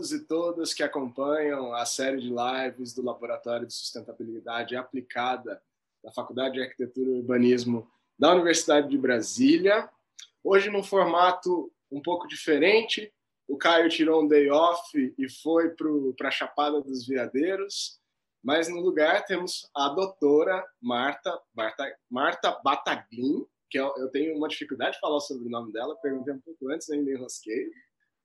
todos e todas que acompanham a série de lives do Laboratório de Sustentabilidade Aplicada da Faculdade de Arquitetura e Urbanismo da Universidade de Brasília. Hoje, num formato um pouco diferente, o Caio tirou um day off e foi para a Chapada dos Veadeiros, mas no lugar temos a doutora Marta, Marta, Marta Bataglin, que eu, eu tenho uma dificuldade de falar sobre o nome dela, perguntei um pouco antes, ainda enrosquei.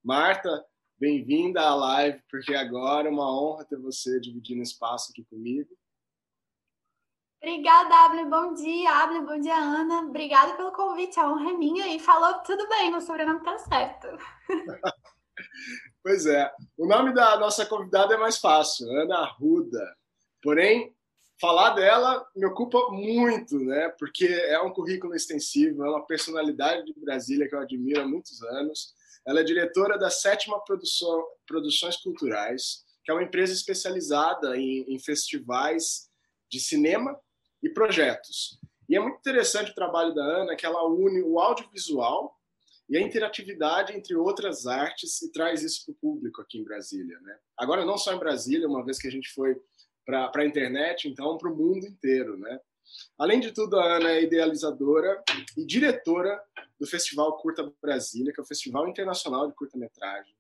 Marta, bem-vinda à live, porque agora é uma honra ter você dividindo espaço aqui comigo. Obrigada, Abner. Bom dia, Abner. Bom dia, Ana. Obrigada pelo convite. A honra é minha. E falou tudo bem, meu sobrenome está certo. pois é. O nome da nossa convidada é mais fácil, Ana Arruda. Porém, falar dela me ocupa muito, né? Porque é um currículo extensivo, é uma personalidade de Brasília que eu admiro há muitos anos. Ela é diretora da Sétima Produção, Produções Culturais, que é uma empresa especializada em, em festivais de cinema e projetos. E é muito interessante o trabalho da Ana, que ela une o audiovisual e a interatividade entre outras artes e traz isso para o público aqui em Brasília. Né? Agora, não só em Brasília, uma vez que a gente foi para a internet, então para o mundo inteiro. Né? Além de tudo, a Ana é idealizadora e diretora do Festival Curta Brasília, que é o Festival Internacional de Curta-Metragem.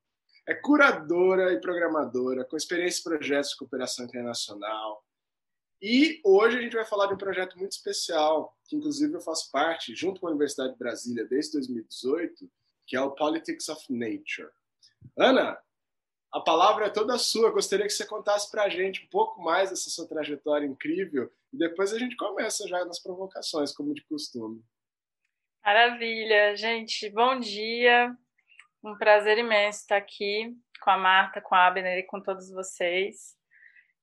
É curadora e programadora, com experiência em projetos de cooperação internacional. E hoje a gente vai falar de um projeto muito especial, que inclusive eu faço parte, junto com a Universidade de Brasília, desde 2018, que é o Politics of Nature. Ana, a palavra é toda sua. Gostaria que você contasse para a gente um pouco mais dessa sua trajetória incrível e depois a gente começa já nas provocações, como de costume. Maravilha, gente. Bom dia. Um prazer imenso estar aqui com a Marta, com a Abner e com todos vocês.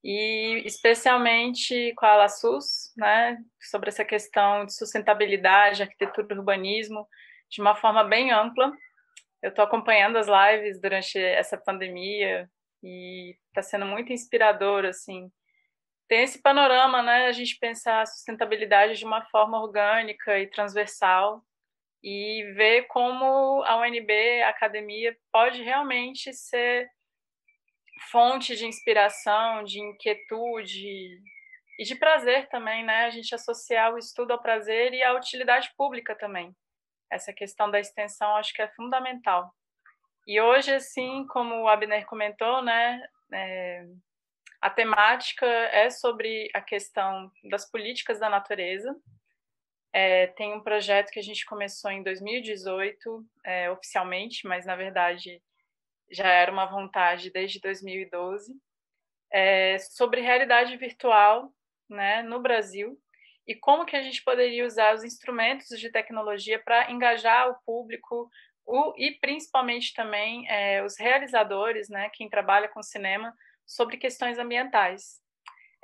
E especialmente com a LaSUS, né, sobre essa questão de sustentabilidade, arquitetura e urbanismo, de uma forma bem ampla, eu estou acompanhando as lives durante essa pandemia e está sendo muito inspirador, assim. Tem esse panorama, né? A gente pensar a sustentabilidade de uma forma orgânica e transversal e ver como a UNB, a academia, pode realmente ser fonte de inspiração, de inquietude e de prazer também, né? A gente associar o estudo ao prazer e à utilidade pública também essa questão da extensão acho que é fundamental. E hoje, assim, como o Abner comentou, né, é, a temática é sobre a questão das políticas da natureza. É, tem um projeto que a gente começou em 2018, é, oficialmente, mas na verdade já era uma vontade desde 2012, é, sobre realidade virtual né, no Brasil e como que a gente poderia usar os instrumentos de tecnologia para engajar o público o, e principalmente também é, os realizadores, né, quem trabalha com cinema, sobre questões ambientais.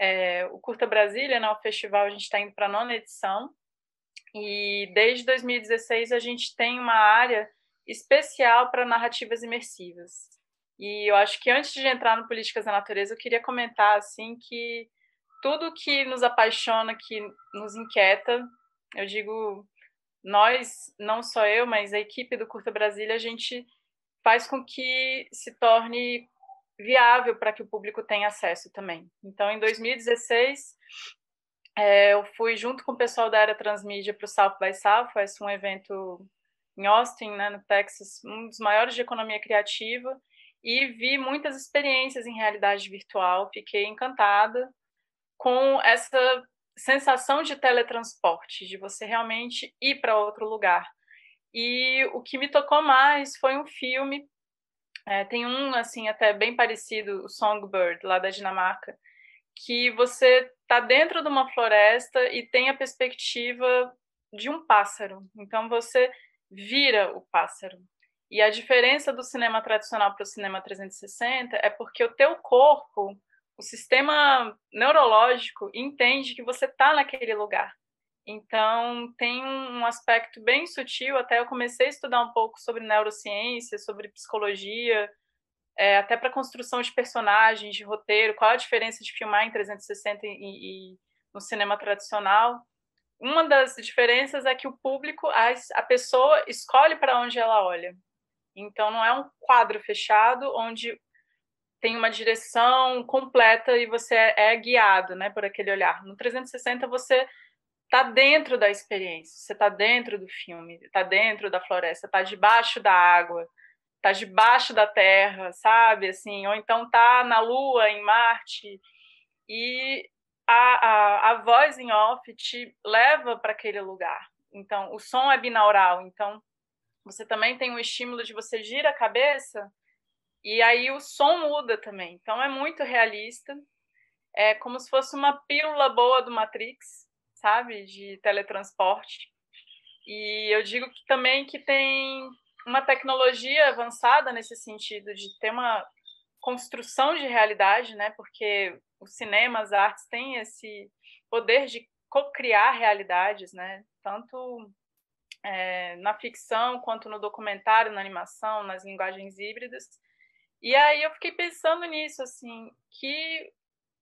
É, o Curta Brasília, né, o festival, a gente está indo para a nona edição e desde 2016 a gente tem uma área especial para narrativas imersivas. E eu acho que antes de entrar no Políticas da Natureza, eu queria comentar assim que tudo que nos apaixona, que nos inquieta, eu digo, nós, não só eu, mas a equipe do Curta Brasília, a gente faz com que se torne viável para que o público tenha acesso também. Então, em 2016, é, eu fui junto com o pessoal da área transmídia para o South by Southwest, um evento em Austin, né, no Texas, um dos maiores de economia criativa, e vi muitas experiências em realidade virtual. Fiquei encantada com essa sensação de teletransporte, de você realmente ir para outro lugar. E o que me tocou mais foi um filme, é, tem um assim até bem parecido, o Songbird lá da Dinamarca, que você está dentro de uma floresta e tem a perspectiva de um pássaro. Então você vira o pássaro. E a diferença do cinema tradicional para o cinema 360 é porque o teu corpo o sistema neurológico entende que você está naquele lugar. Então, tem um aspecto bem sutil. Até eu comecei a estudar um pouco sobre neurociência, sobre psicologia, é, até para construção de personagens, de roteiro, qual a diferença de filmar em 360 e, e no cinema tradicional. Uma das diferenças é que o público, a, a pessoa escolhe para onde ela olha. Então, não é um quadro fechado onde tem uma direção completa e você é, é guiado, né, por aquele olhar. No 360 você está dentro da experiência, você está dentro do filme, está dentro da floresta, está debaixo da água, está debaixo da terra, sabe? Assim, ou então está na Lua, em Marte, e a, a, a voz em off te leva para aquele lugar. Então, o som é binaural, então você também tem um estímulo de você gira a cabeça e aí o som muda também. Então é muito realista. É como se fosse uma pílula boa do Matrix, sabe, de teletransporte. E eu digo que também que tem uma tecnologia avançada nesse sentido de ter uma construção de realidade, né? Porque o cinema, as artes têm esse poder de co-criar realidades, né? Tanto é, na ficção quanto no documentário, na animação, nas linguagens híbridas. E aí eu fiquei pensando nisso, assim, que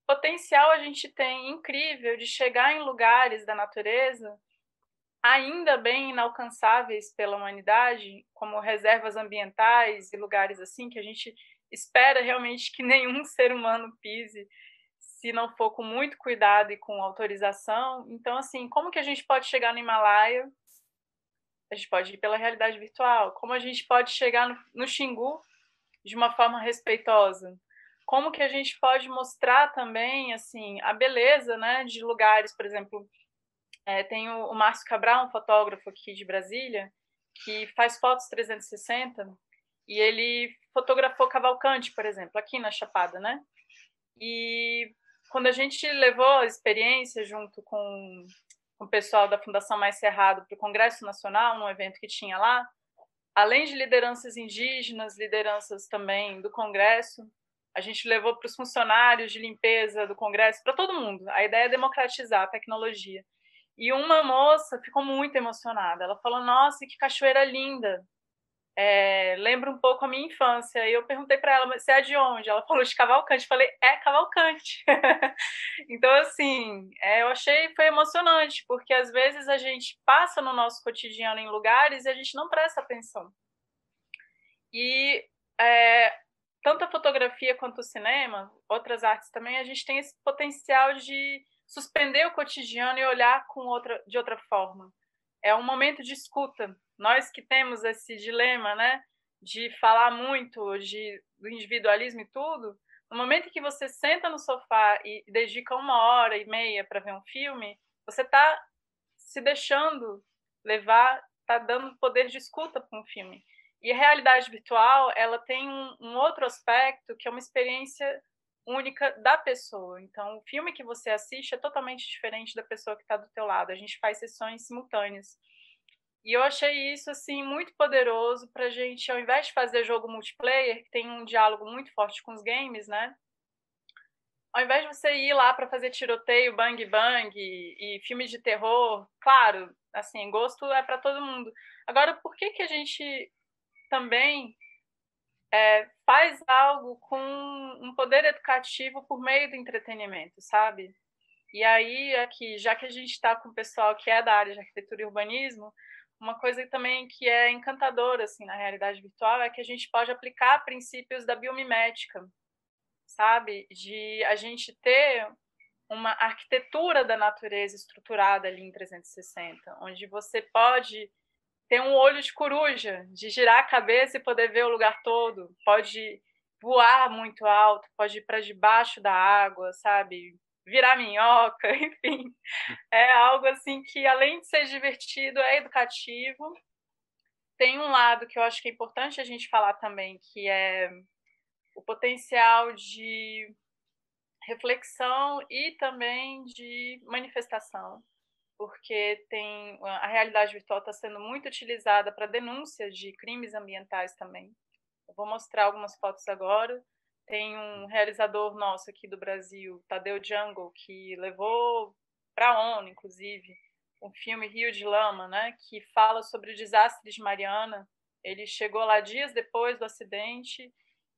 potencial a gente tem incrível de chegar em lugares da natureza ainda bem inalcançáveis pela humanidade, como reservas ambientais e lugares assim que a gente espera realmente que nenhum ser humano pise se não for com muito cuidado e com autorização. Então, assim, como que a gente pode chegar no Himalaia? A gente pode ir pela realidade virtual. Como a gente pode chegar no, no Xingu de uma forma respeitosa? como que a gente pode mostrar também assim a beleza né, de lugares, por exemplo, é, tem o, o Márcio Cabral, um fotógrafo aqui de Brasília, que faz fotos 360 e ele fotografou Cavalcante, por exemplo, aqui na Chapada, né? E quando a gente levou a experiência junto com, com o pessoal da Fundação Mais Cerrado para o Congresso Nacional, num evento que tinha lá, além de lideranças indígenas, lideranças também do Congresso, a gente levou para os funcionários de limpeza do Congresso, para todo mundo. A ideia é democratizar a tecnologia. E uma moça ficou muito emocionada. Ela falou: Nossa, que cachoeira linda! É, lembra um pouco a minha infância. E eu perguntei para ela: Você é de onde? Ela falou: De Cavalcante. Eu falei: É Cavalcante. então, assim, é, eu achei foi emocionante, porque às vezes a gente passa no nosso cotidiano em lugares e a gente não presta atenção. E é, tanto a fotografia quanto o cinema, outras artes também, a gente tem esse potencial de suspender o cotidiano e olhar com outra, de outra forma. É um momento de escuta. Nós que temos esse dilema, né, de falar muito de, do individualismo e tudo, no momento que você senta no sofá e dedica uma hora e meia para ver um filme, você está se deixando levar, está dando poder de escuta para um filme. E a realidade virtual, ela tem um, um outro aspecto que é uma experiência única da pessoa. Então, o filme que você assiste é totalmente diferente da pessoa que está do teu lado. A gente faz sessões simultâneas. E eu achei isso assim muito poderoso para a gente, ao invés de fazer jogo multiplayer, que tem um diálogo muito forte com os games, né? Ao invés de você ir lá para fazer tiroteio, bang bang e, e filmes de terror, claro, assim, gosto é para todo mundo. Agora, por que que a gente também é, faz algo com um poder educativo por meio do entretenimento, sabe? E aí, aqui, já que a gente está com o pessoal que é da área de arquitetura e urbanismo, uma coisa também que é encantadora assim na realidade virtual é que a gente pode aplicar princípios da biomimética, sabe? De a gente ter uma arquitetura da natureza estruturada ali em 360, onde você pode tem um olho de coruja, de girar a cabeça e poder ver o lugar todo. Pode voar muito alto, pode ir para debaixo da água, sabe? Virar minhoca, enfim. É algo assim que, além de ser divertido, é educativo. Tem um lado que eu acho que é importante a gente falar também, que é o potencial de reflexão e também de manifestação porque tem a realidade virtual está sendo muito utilizada para denúncia de crimes ambientais também. Eu vou mostrar algumas fotos agora. Tem um realizador nosso aqui do Brasil, Tadeu Jungle, que levou para a ONU, inclusive, um filme Rio de Lama, né, que fala sobre o desastre de Mariana. Ele chegou lá dias depois do acidente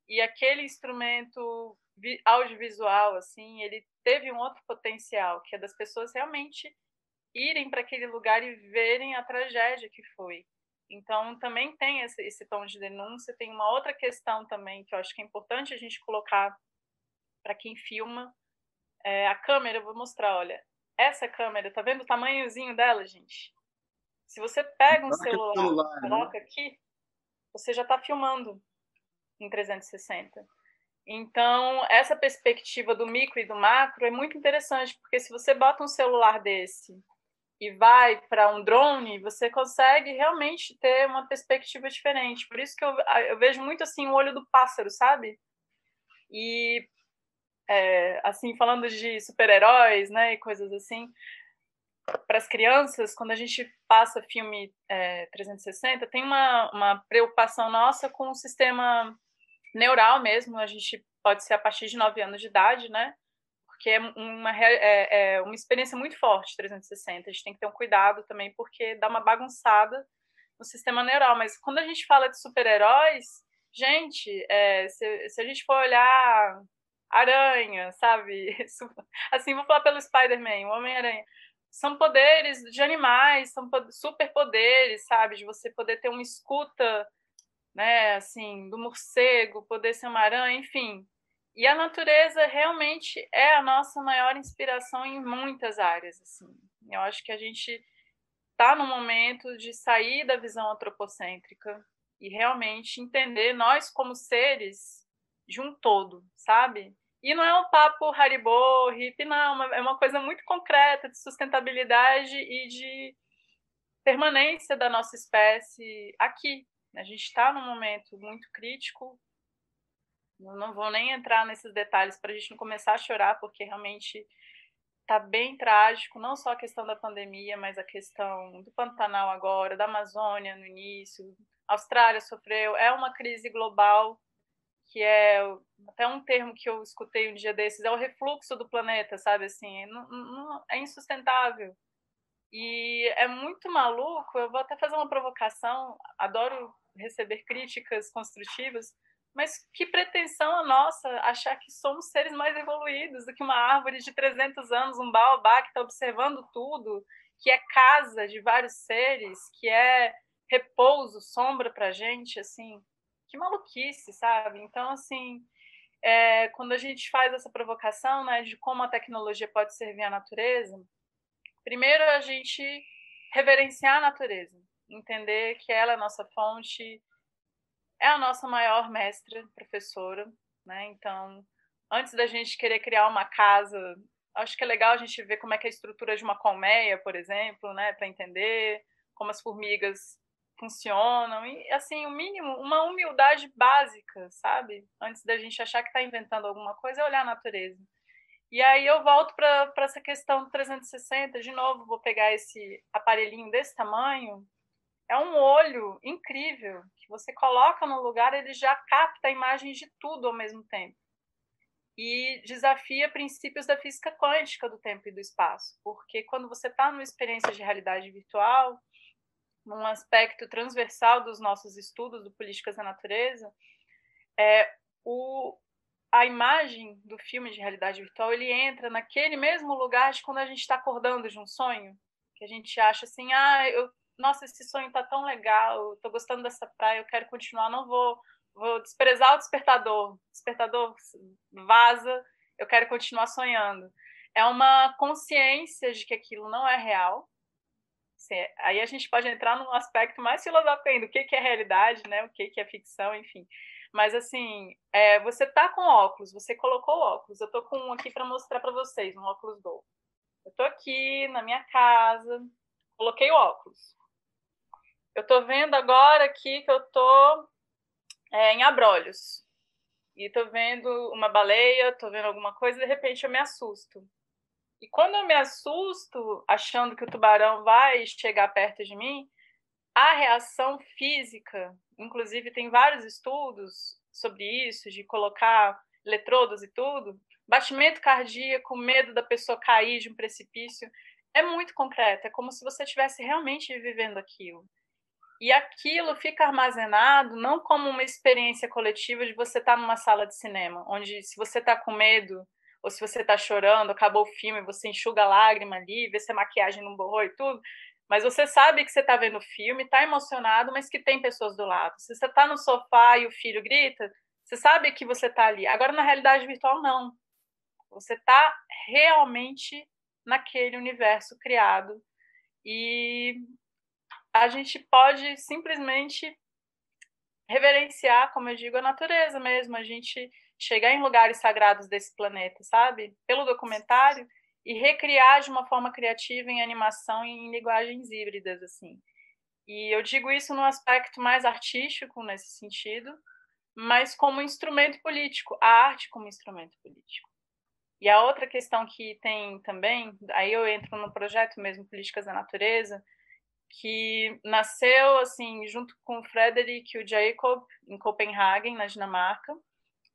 e aquele instrumento audiovisual, assim, ele teve um outro potencial, que é das pessoas realmente irem para aquele lugar e verem a tragédia que foi. Então, também tem esse, esse tom de denúncia. Tem uma outra questão também que eu acho que é importante a gente colocar para quem filma. É, a câmera, eu vou mostrar, olha. Essa câmera, tá vendo o tamanhozinho dela, gente? Se você pega um celular, celular né? coloca né? aqui, você já está filmando em 360. Então, essa perspectiva do micro e do macro é muito interessante, porque se você bota um celular desse e vai para um drone, você consegue realmente ter uma perspectiva diferente. Por isso que eu, eu vejo muito assim o olho do pássaro, sabe? E é, assim falando de super-heróis, né, e coisas assim, para as crianças, quando a gente passa filme é, 360, tem uma, uma preocupação nossa com o sistema neural mesmo. A gente pode ser a partir de 9 anos de idade, né? Porque é uma, é, é uma experiência muito forte 360. A gente tem que ter um cuidado também, porque dá uma bagunçada no sistema neural. Mas quando a gente fala de super-heróis, gente, é, se, se a gente for olhar aranha, sabe? Assim, vou falar pelo Spider-Man, o Homem-Aranha. São poderes de animais, são superpoderes, sabe? De você poder ter uma escuta, né? Assim, do morcego, poder ser uma aranha, enfim. E a natureza realmente é a nossa maior inspiração em muitas áreas. Assim. Eu acho que a gente está no momento de sair da visão antropocêntrica e realmente entender nós como seres de um todo, sabe? E não é um papo haribô, hippie, não, é uma coisa muito concreta de sustentabilidade e de permanência da nossa espécie aqui. A gente está num momento muito crítico não vou nem entrar nesses detalhes para a gente não começar a chorar, porque realmente está bem trágico, não só a questão da pandemia, mas a questão do Pantanal agora, da Amazônia no início. A Austrália sofreu, é uma crise global que é até um termo que eu escutei um dia desses, é o refluxo do planeta, sabe assim, não, não, é insustentável. E é muito maluco, eu vou até fazer uma provocação, adoro receber críticas construtivas, mas que pretensão a nossa achar que somos seres mais evoluídos do que uma árvore de 300 anos, um baobá que está observando tudo, que é casa de vários seres, que é repouso, sombra para gente, assim, que maluquice, sabe? Então, assim, é, quando a gente faz essa provocação, né, de como a tecnologia pode servir à natureza, primeiro a gente reverenciar a natureza, entender que ela é a nossa fonte é a nossa maior mestra, professora, né? Então, antes da gente querer criar uma casa, acho que é legal a gente ver como é que é a estrutura de uma colmeia, por exemplo, né, para entender como as formigas funcionam e assim, o mínimo, uma humildade básica, sabe? Antes da gente achar que está inventando alguma coisa, é olhar a natureza. E aí eu volto para essa questão do 360, de novo, vou pegar esse aparelhinho desse tamanho, é um olho incrível que você coloca no lugar, ele já capta imagens de tudo ao mesmo tempo. E desafia princípios da física quântica do tempo e do espaço, porque quando você está numa experiência de realidade virtual, num aspecto transversal dos nossos estudos do Políticas da Natureza, é, o, a imagem do filme de realidade virtual ele entra naquele mesmo lugar de quando a gente está acordando de um sonho, que a gente acha assim, ah, eu nossa, esse sonho tá tão legal, tô gostando dessa praia, eu quero continuar, não vou, vou desprezar o despertador. Despertador vaza, eu quero continuar sonhando. É uma consciência de que aquilo não é real. Aí a gente pode entrar num aspecto mais filosófico o que, que é realidade, né? O que, que é ficção, enfim. Mas assim, é, você tá com óculos, você colocou óculos. Eu tô com um aqui para mostrar para vocês, um óculos Go. Eu tô aqui na minha casa, coloquei o óculos. Eu estou vendo agora aqui que eu estou é, em Abrolhos. E estou vendo uma baleia, estou vendo alguma coisa e de repente eu me assusto. E quando eu me assusto, achando que o tubarão vai chegar perto de mim, a reação física, inclusive tem vários estudos sobre isso, de colocar eletrodos e tudo, batimento cardíaco, medo da pessoa cair de um precipício, é muito concreto, é como se você estivesse realmente vivendo aquilo. E aquilo fica armazenado não como uma experiência coletiva de você estar tá numa sala de cinema, onde se você está com medo ou se você está chorando, acabou o filme, você enxuga a lágrima ali, vê se a maquiagem não borrou e tudo, Mas você sabe que você está vendo o filme, está emocionado, mas que tem pessoas do lado. Se você está no sofá e o filho grita, você sabe que você está ali. Agora, na realidade virtual, não. Você está realmente naquele universo criado. E a gente pode simplesmente reverenciar, como eu digo, a natureza mesmo. A gente chegar em lugares sagrados desse planeta, sabe? Pelo documentário e recriar de uma forma criativa em animação e em linguagens híbridas, assim. E eu digo isso no aspecto mais artístico, nesse sentido, mas como instrumento político, a arte como instrumento político. E a outra questão que tem também, aí eu entro no projeto mesmo Políticas da Natureza, que nasceu assim junto com o Frederick e o Jacob em Copenhagen, na Dinamarca,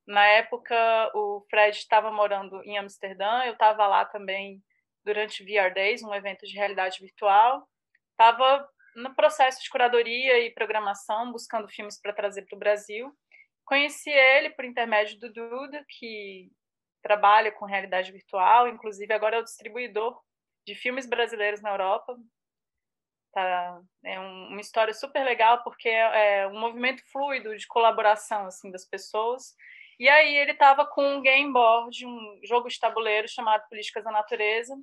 na época, o Fred estava morando em Amsterdã, eu estava lá também durante VR Days, um evento de realidade virtual. Estava no processo de curadoria e programação, buscando filmes para trazer para o Brasil. Conheci ele por intermédio do Duda, que trabalha com realidade virtual, inclusive agora é o distribuidor de filmes brasileiros na Europa. Tá, é um, uma história super legal porque é, é um movimento fluido de colaboração assim das pessoas e aí ele estava com um game board, um jogo de tabuleiro chamado Políticas da Natureza,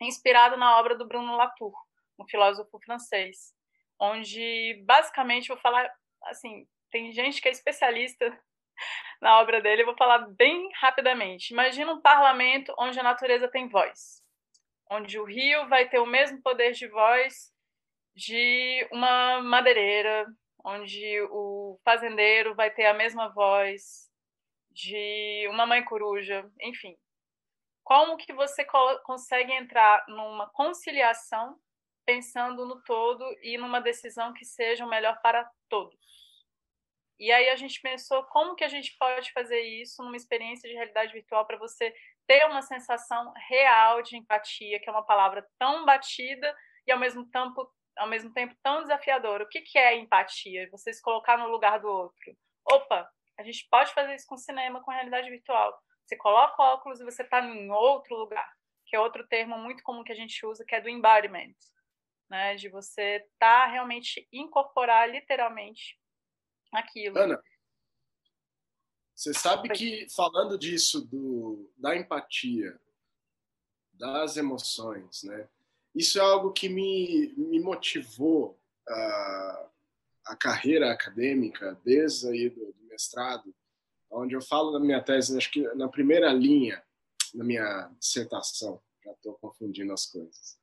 inspirado na obra do Bruno Latour, um filósofo francês, onde basicamente vou falar assim, tem gente que é especialista na obra dele, eu vou falar bem rapidamente. Imagina um parlamento onde a natureza tem voz, onde o rio vai ter o mesmo poder de voz de uma madeireira, onde o fazendeiro vai ter a mesma voz de uma mãe coruja, enfim. Como que você consegue entrar numa conciliação pensando no todo e numa decisão que seja o melhor para todos? E aí a gente pensou como que a gente pode fazer isso numa experiência de realidade virtual para você ter uma sensação real de empatia, que é uma palavra tão batida e ao mesmo tempo, ao mesmo tempo tão desafiadora. O que, que é empatia? Você se colocar no lugar do outro. Opa, a gente pode fazer isso com cinema, com realidade virtual. Você coloca o óculos e você está em outro lugar, que é outro termo muito comum que a gente usa, que é do embodiment, né? De você estar tá realmente incorporar literalmente aquilo. Ana, você sabe que falando disso do da empatia, das emoções, né? Isso é algo que me, me motivou a, a carreira acadêmica desde aí do, mestrado, onde eu falo na minha tese, acho que na primeira linha, na minha dissertação, já estou confundindo as coisas,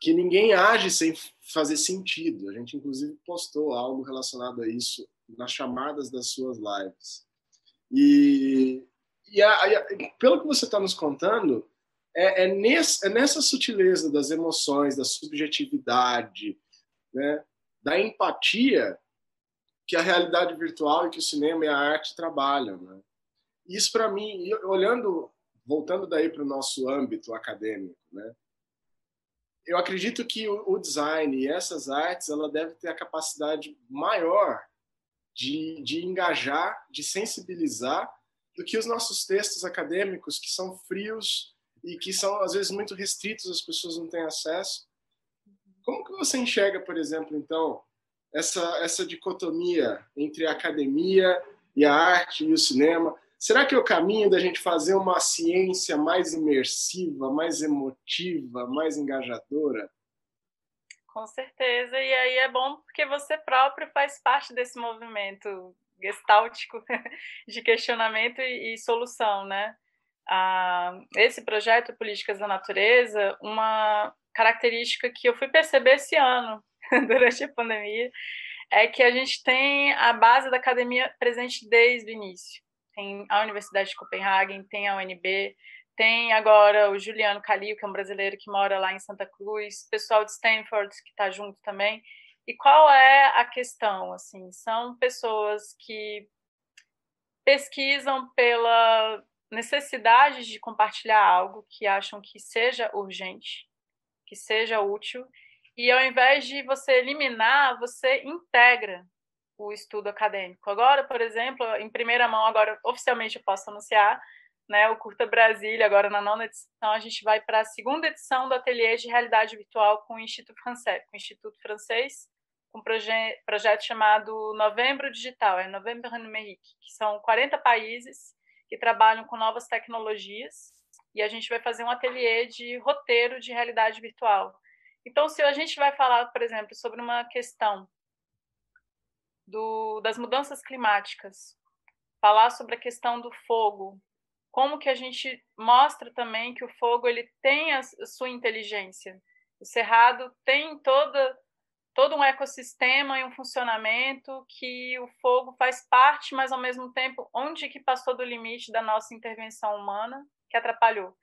que ninguém age sem fazer sentido. A gente, inclusive, postou algo relacionado a isso nas chamadas das suas lives. E, e a, a, pelo que você está nos contando, é, é, nesse, é nessa sutileza das emoções, da subjetividade, né, da empatia, que a realidade virtual e que o cinema e a arte trabalham. Né? Isso, para mim, olhando, voltando daí para o nosso âmbito acadêmico, né? eu acredito que o, design e essas artes ela deve ter a capacidade maior de, de engajar, de sensibilizar, do que os nossos textos acadêmicos, que são frios e que são, às vezes, muito restritos, as pessoas não têm acesso. Como que você enxerga, por exemplo, então, essa, essa dicotomia entre a academia e a arte e o cinema. Será que é o caminho da gente fazer uma ciência mais imersiva, mais emotiva, mais engajadora? Com certeza, e aí é bom porque você próprio faz parte desse movimento gestáltico de questionamento e, e solução, né? Ah, esse projeto Políticas da Natureza, uma característica que eu fui perceber esse ano, durante a pandemia, é que a gente tem a base da academia presente desde o início. Tem a Universidade de Copenhague, tem a UNB, tem agora o Juliano Calil, que é um brasileiro que mora lá em Santa Cruz, pessoal de Stanford que está junto também. E qual é a questão? Assim, são pessoas que pesquisam pela necessidade de compartilhar algo que acham que seja urgente, que seja útil e ao invés de você eliminar, você integra o estudo acadêmico. Agora, por exemplo, em primeira mão, agora oficialmente eu posso anunciar, né, o Curta Brasília, agora na nona edição, a gente vai para a segunda edição do Ateliê de Realidade Virtual com o Instituto Francês, com o Instituto Francês, um proje projeto chamado Novembro Digital, é Novembro Numérique, que são 40 países que trabalham com novas tecnologias, e a gente vai fazer um ateliê de roteiro de realidade virtual. Então, se a gente vai falar, por exemplo, sobre uma questão do, das mudanças climáticas, falar sobre a questão do fogo, como que a gente mostra também que o fogo ele tem a sua inteligência. O cerrado tem toda todo um ecossistema e um funcionamento que o fogo faz parte, mas ao mesmo tempo onde que passou do limite da nossa intervenção humana que atrapalhou.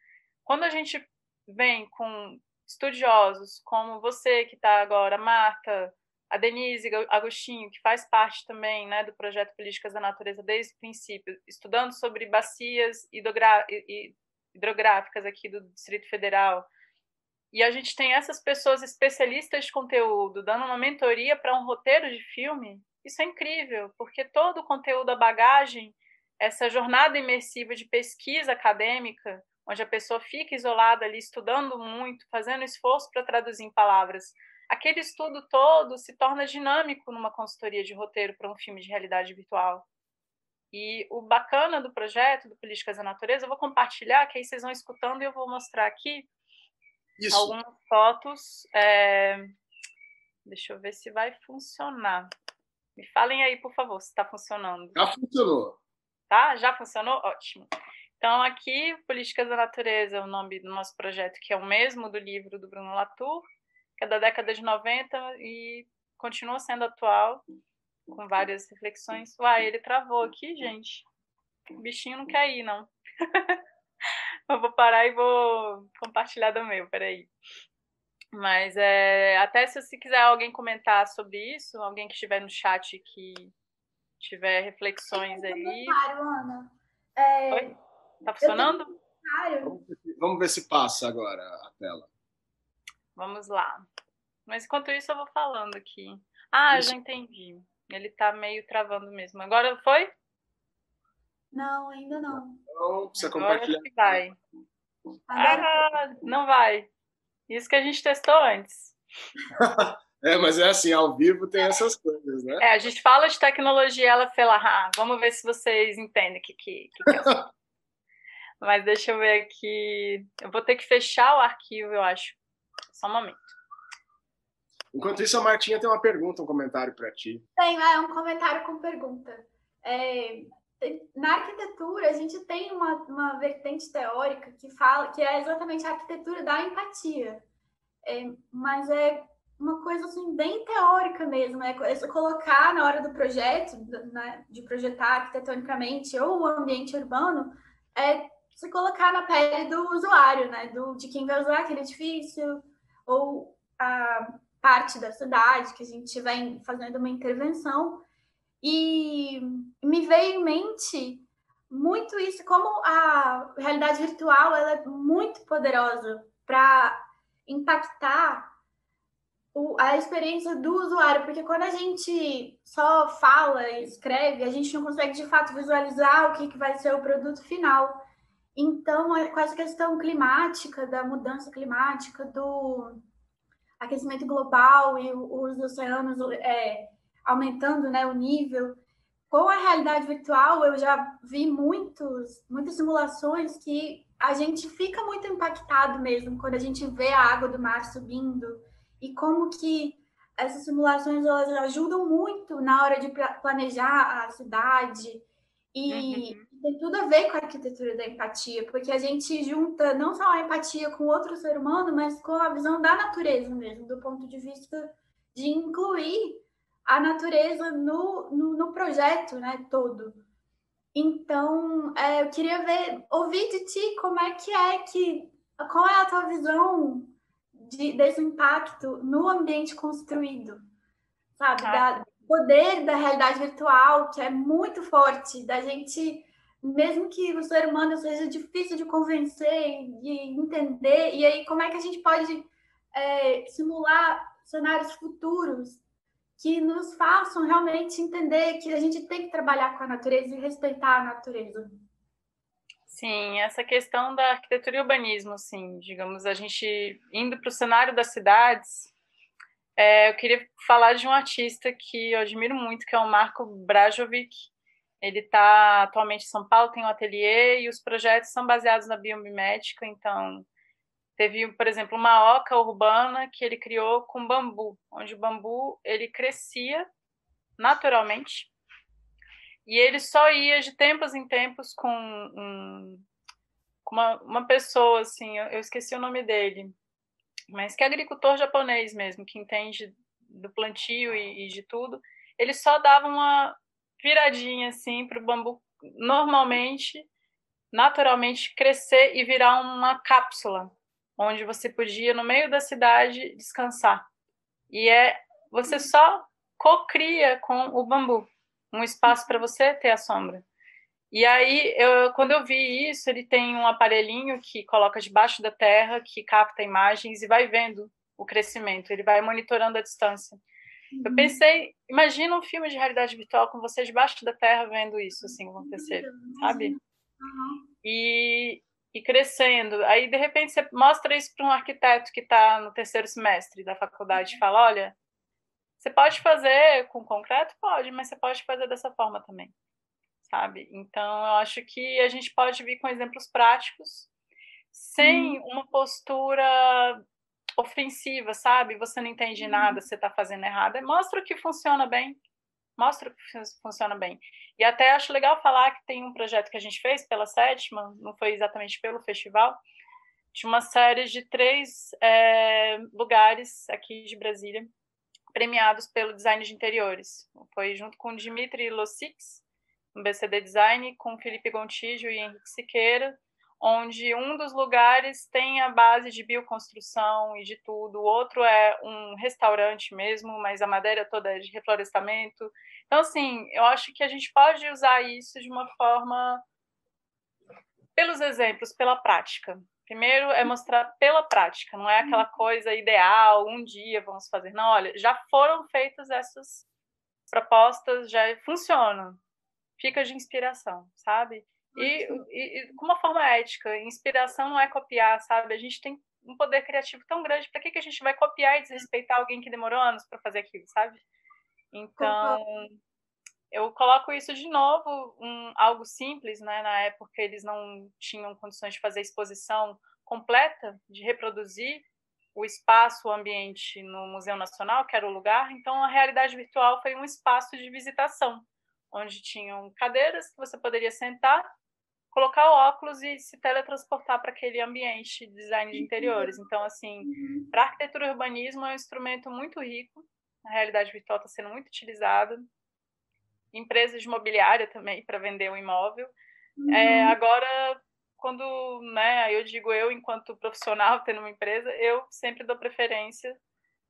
Quando a gente vem com estudiosos como você que está agora, Marta, a Denise Agostinho, que faz parte também né, do projeto Políticas da Natureza desde o princípio, estudando sobre bacias hidrográficas aqui do Distrito Federal. E a gente tem essas pessoas especialistas de conteúdo dando uma mentoria para um roteiro de filme. Isso é incrível, porque todo o conteúdo, a bagagem, essa jornada imersiva de pesquisa acadêmica, onde a pessoa fica isolada ali, estudando muito, fazendo esforço para traduzir em palavras, aquele estudo todo se torna dinâmico numa consultoria de roteiro para um filme de realidade virtual. E o bacana do projeto, do Políticas da Natureza, eu vou compartilhar, que aí vocês vão escutando e eu vou mostrar aqui Isso. algumas fotos. É... Deixa eu ver se vai funcionar. Me falem aí, por favor, se está funcionando. Já funcionou. Tá? Já funcionou? Ótimo. Então, aqui, Políticas da Natureza o nome do nosso projeto, que é o mesmo do livro do Bruno Latour que é da década de 90 e continua sendo atual, com várias reflexões. Uai, ele travou aqui, gente. O bichinho não quer ir, não. Eu vou parar e vou compartilhar do meu, peraí. Mas é, até se você quiser alguém comentar sobre isso, alguém que estiver no chat que tiver reflexões aí. Ana. É... Oi? Tá funcionando? Vamos ver, se, vamos ver se passa agora a tela. Vamos lá. Mas enquanto isso eu vou falando aqui. Ah, isso. já entendi. Ele tá meio travando mesmo. Agora foi? Não, ainda não. Então, você compartilha. Que vai. Ah, não vai. Isso que a gente testou antes. é, mas é assim, ao vivo tem essas coisas, né? É, a gente fala de tecnologia, ela fala, ah, vamos ver se vocês entendem o que, que, que, que é Mas deixa eu ver aqui. Eu vou ter que fechar o arquivo, eu acho. Só um momento. Enquanto isso, a Martinha tem uma pergunta, um comentário para ti. Tem, é um comentário com pergunta. É, na arquitetura, a gente tem uma, uma vertente teórica que fala que é exatamente a arquitetura da empatia. É, mas é uma coisa assim bem teórica mesmo, é, é colocar na hora do projeto, né, de projetar arquitetonicamente ou o ambiente urbano, é se colocar na pele do usuário, né, do, de quem vai usar aquele edifício, ou a parte da cidade que a gente estiver fazendo uma intervenção. E me veio em mente muito isso, como a realidade virtual ela é muito poderosa para impactar o, a experiência do usuário, porque quando a gente só fala e escreve, a gente não consegue de fato visualizar o que, que vai ser o produto final. Então, é, com essa questão climática, da mudança climática, do aquecimento global e os oceanos é, aumentando né, o nível, com a realidade virtual, eu já vi muitos, muitas simulações que a gente fica muito impactado mesmo quando a gente vê a água do mar subindo e como que essas simulações elas ajudam muito na hora de planejar a cidade e uhum. tem tudo a ver com a arquitetura da empatia, porque a gente junta não só a empatia com outro ser humano, mas com a visão da natureza mesmo, do ponto de vista de incluir a natureza no, no, no projeto né, todo. Então, é, eu queria ver, ouvir de ti como é que é que. Qual é a tua visão de, desse impacto no ambiente construído? Sabe? Ah. Da, poder da realidade virtual, que é muito forte, da gente, mesmo que o ser humano seja difícil de convencer e entender, e aí como é que a gente pode é, simular cenários futuros que nos façam realmente entender que a gente tem que trabalhar com a natureza e respeitar a natureza. Sim, essa questão da arquitetura e urbanismo, assim, digamos, a gente indo para o cenário das cidades, é, eu queria falar de um artista que eu admiro muito, que é o Marco Brajovic. Ele está atualmente em São Paulo, tem um ateliê e os projetos são baseados na biomimética. Então, teve, por exemplo, uma oca urbana que ele criou com bambu, onde o bambu ele crescia naturalmente. E ele só ia de tempos em tempos com um, uma, uma pessoa, assim, eu, eu esqueci o nome dele, mas que é agricultor japonês mesmo, que entende do plantio e, e de tudo, ele só dava uma viradinha assim para o bambu normalmente, naturalmente crescer e virar uma cápsula, onde você podia no meio da cidade descansar. E é você só cocria com o bambu, um espaço para você ter a sombra. E aí, eu, quando eu vi isso, ele tem um aparelhinho que coloca debaixo da terra, que capta imagens e vai vendo o crescimento, ele vai monitorando a distância. Uhum. Eu pensei, imagina um filme de realidade virtual com você debaixo da terra vendo isso assim acontecer, sabe? Uhum. E, e crescendo. Aí, de repente, você mostra isso para um arquiteto que está no terceiro semestre da faculdade e fala: olha, você pode fazer com concreto? Pode, mas você pode fazer dessa forma também sabe? Então, eu acho que a gente pode vir com exemplos práticos, sem hum. uma postura ofensiva, sabe? Você não entende nada, uhum. você está fazendo errado. Mostra o que funciona bem. Mostra o que funciona bem. E até acho legal falar que tem um projeto que a gente fez pela sétima, não foi exatamente pelo festival, de uma série de três é, lugares aqui de Brasília, premiados pelo design de interiores. Foi junto com o Dimitri Losix, no BCD Design com Felipe Gontijo e Henrique Siqueira, onde um dos lugares tem a base de bioconstrução e de tudo, o outro é um restaurante mesmo, mas a madeira toda é de reflorestamento. Então, assim, eu acho que a gente pode usar isso de uma forma pelos exemplos, pela prática. Primeiro é mostrar pela prática, não é aquela coisa ideal, um dia vamos fazer. Não, olha, já foram feitas essas propostas, já funcionam fica de inspiração, sabe? E, e, e, com uma forma ética, inspiração não é copiar, sabe? A gente tem um poder criativo tão grande, para que, que a gente vai copiar e desrespeitar alguém que demorou anos para fazer aquilo, sabe? Então, eu coloco isso de novo, um, algo simples, né? Na época eles não tinham condições de fazer exposição completa, de reproduzir o espaço, o ambiente no Museu Nacional, que era o lugar, então a realidade virtual foi um espaço de visitação onde tinham cadeiras que você poderia sentar, colocar o óculos e se teletransportar para aquele ambiente de design de interiores. Então, assim, uhum. para arquitetura e urbanismo é um instrumento muito rico, a realidade virtual está sendo muito utilizada. Empresas de imobiliária também para vender o um imóvel. É, uhum. É, agora, quando né, eu digo eu, enquanto profissional, tendo uma empresa, eu sempre dou preferência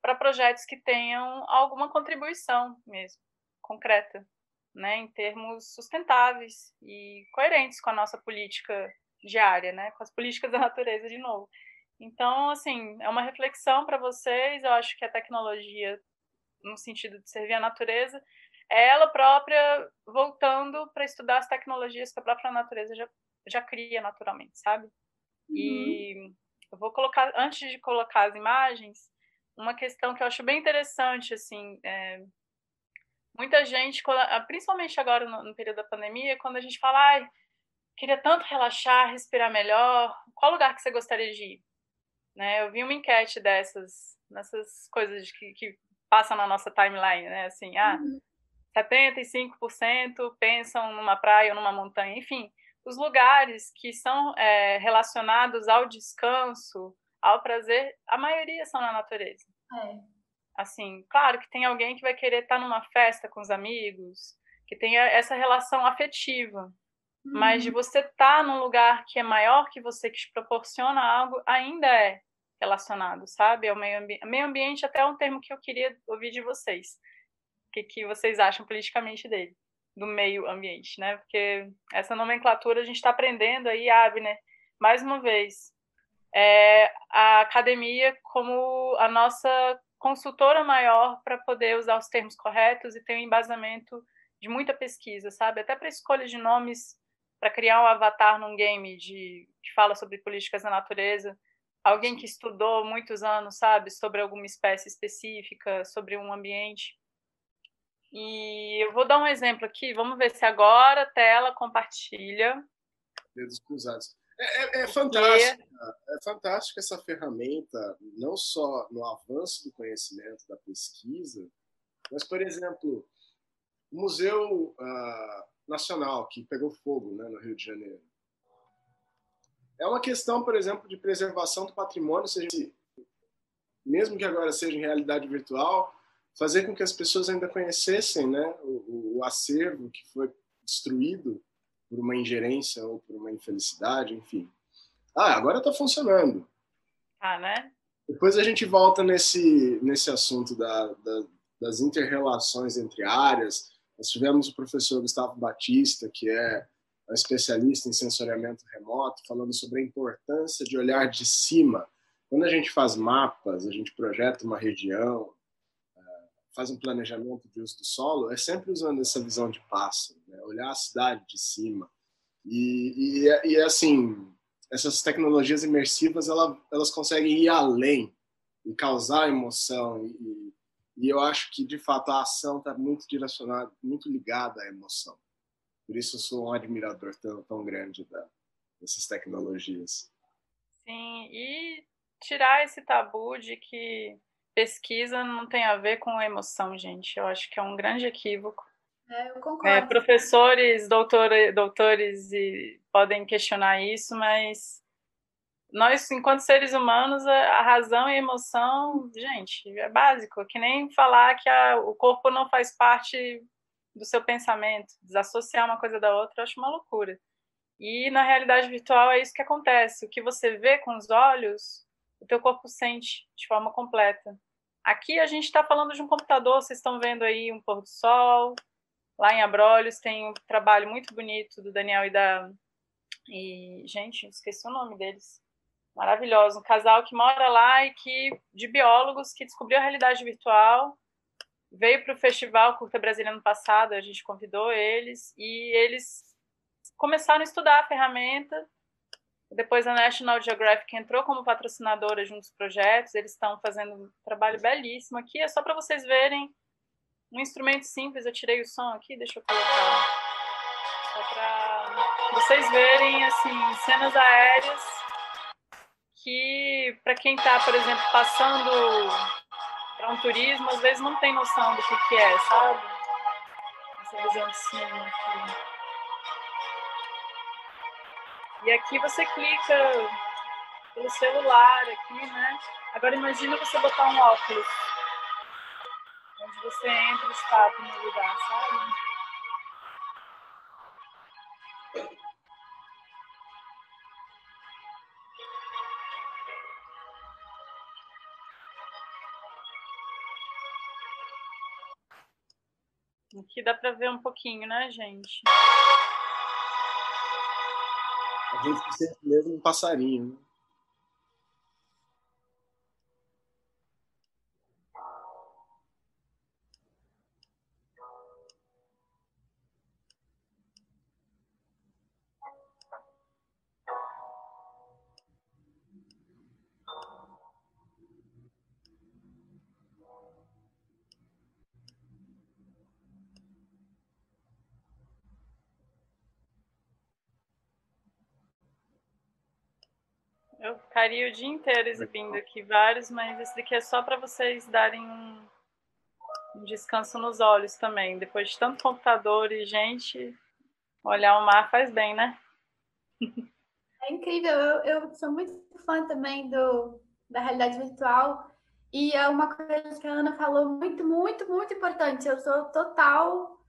para projetos que tenham alguma contribuição mesmo, concreta né, em termos sustentáveis e coerentes com a nossa política diária, né, com as políticas da natureza de novo. Então, assim, é uma reflexão para vocês. Eu acho que a tecnologia, no sentido de servir a natureza, é ela própria voltando para estudar as tecnologias que a própria natureza já, já cria naturalmente, sabe? Uhum. E eu vou colocar, antes de colocar as imagens, uma questão que eu acho bem interessante, assim, é, muita gente, principalmente agora no, período da pandemia, quando a gente fala, ai, queria tanto relaxar, respirar melhor, qual lugar que você gostaria de ir? Né? Eu vi uma enquete dessas, nessas coisas que, que passam na nossa timeline, né? Assim, ah, uhum. 75% pensam numa praia ou numa montanha, enfim, os lugares que são é, relacionados ao descanso, ao prazer, a maioria são na natureza. É. Assim, claro que tem alguém que vai querer estar numa festa com os amigos, que tenha essa relação afetiva. Uhum. Mas de uhum. você estar num lugar que é maior que você, que te proporciona algo, ainda é relacionado, sabe? Ao meio, ambi meio ambiente até é um termo que eu queria ouvir de vocês. O que, que vocês acham politicamente dele, do meio ambiente, né? Porque essa nomenclatura a gente está aprendendo aí, Abner, mais uma vez. É a academia como a nossa consultora maior para poder usar os termos corretos e ter um embasamento de muita pesquisa, sabe? Até para escolha de nomes para criar um avatar num game de que fala sobre políticas da natureza, alguém que estudou muitos anos, sabe, sobre alguma espécie específica, sobre um ambiente. E eu vou dar um exemplo aqui, vamos ver se agora a tela compartilha. Dedos cruzados. É, é, é fantástico, é fantástica essa ferramenta, não só no avanço do conhecimento, da pesquisa, mas, por exemplo, o Museu uh, Nacional, que pegou fogo né, no Rio de Janeiro. É uma questão, por exemplo, de preservação do patrimônio, seja, mesmo que agora seja em realidade virtual, fazer com que as pessoas ainda conhecessem né, o, o acervo que foi destruído por uma ingerência ou por uma infelicidade, enfim. Ah, agora está funcionando. Ah, né? Depois a gente volta nesse, nesse assunto da, da, das interrelações entre áreas. Nós tivemos o professor Gustavo Batista, que é um especialista em sensoriamento remoto, falando sobre a importância de olhar de cima. Quando a gente faz mapas, a gente projeta uma região, faz um planejamento de uso do solo, é sempre usando essa visão de pássaro, né? olhar a cidade de cima. E, e, e assim, essas tecnologias imersivas elas, elas conseguem ir além e causar emoção. E, e eu acho que, de fato, a ação está muito direcionada, muito ligada à emoção. Por isso eu sou um admirador tão, tão grande da, dessas tecnologias. Sim, e tirar esse tabu de que pesquisa não tem a ver com a emoção, gente. Eu acho que é um grande equívoco. É, eu concordo. É, professores, doutor, doutores e, podem questionar isso, mas nós, enquanto seres humanos, a razão e a emoção, gente, é básico. É que nem falar que a, o corpo não faz parte do seu pensamento. Desassociar uma coisa da outra, eu acho uma loucura. E na realidade virtual é isso que acontece. O que você vê com os olhos, o teu corpo sente de forma completa. Aqui a gente está falando de um computador, vocês estão vendo aí um pôr do sol. Lá em Abrolhos tem um trabalho muito bonito do Daniel e da. E, gente, esqueci o nome deles. Maravilhoso. Um casal que mora lá e que de biólogos que descobriu a realidade virtual. Veio para o festival Curta Brasília no passado, a gente convidou eles e eles começaram a estudar a ferramenta depois a National Geographic entrou como patrocinadora junto dos projetos, eles estão fazendo um trabalho belíssimo aqui. É só para vocês verem um instrumento simples. Eu tirei o som aqui, deixa eu colocar. Só para vocês verem assim cenas aéreas que para quem está, por exemplo, passando para um turismo, às vezes não tem noção do que, que é, sabe? Essa visão de cima aqui. E aqui você clica pelo celular aqui, né? Agora imagina você botar um óculos onde você entra e está no lugar, sabe? Aqui dá para ver um pouquinho, né, gente? A gente se sente mesmo um passarinho. Né? Eu ficaria o dia inteiro exibindo aqui vários, mas esse daqui é só para vocês darem um, um, descanso nos olhos também. Depois de tanto computador e gente, olhar o mar faz bem, né? É incrível. Eu, eu sou muito fã também do, da realidade virtual. E é uma coisa que a Ana falou muito, muito, muito importante. Eu sou total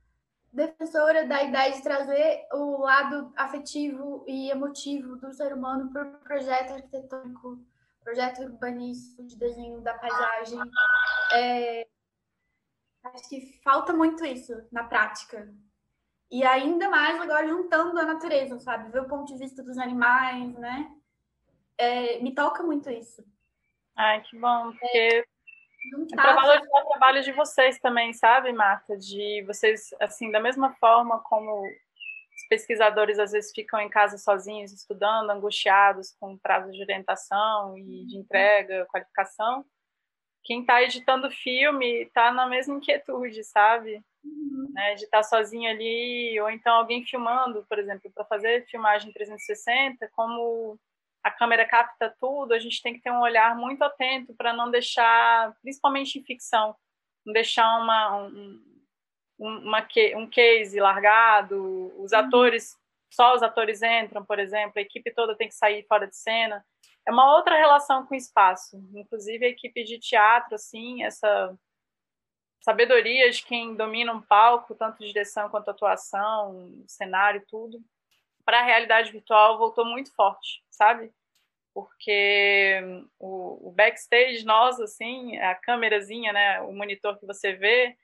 defensora da ideia de trazer o lado afetivo e emotivo do ser humano para o projeto arquitetônico, projeto urbanístico de desenho da paisagem. É, acho que falta muito isso na prática. E ainda mais agora juntando a natureza, sabe? Ver o ponto de vista dos animais, né? É, me toca muito isso. Ai, que bom, porque é para valorizar o trabalho de vocês também, sabe, Marta? De vocês, assim, da mesma forma como pesquisadores às vezes ficam em casa sozinhos, estudando, angustiados com prazo de orientação e de entrega, qualificação. Quem está editando filme está na mesma inquietude, sabe? Uhum. Né, de estar tá sozinho ali, ou então alguém filmando, por exemplo, para fazer filmagem 360, como a câmera capta tudo, a gente tem que ter um olhar muito atento para não deixar, principalmente em ficção, não deixar uma, um, uma, um case largado, os uhum. atores, só os atores entram, por exemplo, a equipe toda tem que sair fora de cena. É uma outra relação com o espaço, inclusive a equipe de teatro, assim, essa sabedoria de quem domina um palco, tanto direção quanto atuação, cenário, tudo, para a realidade virtual voltou muito forte, sabe? Porque o, o, backstage, nós, assim, a câmerazinha, né, o monitor que você vê,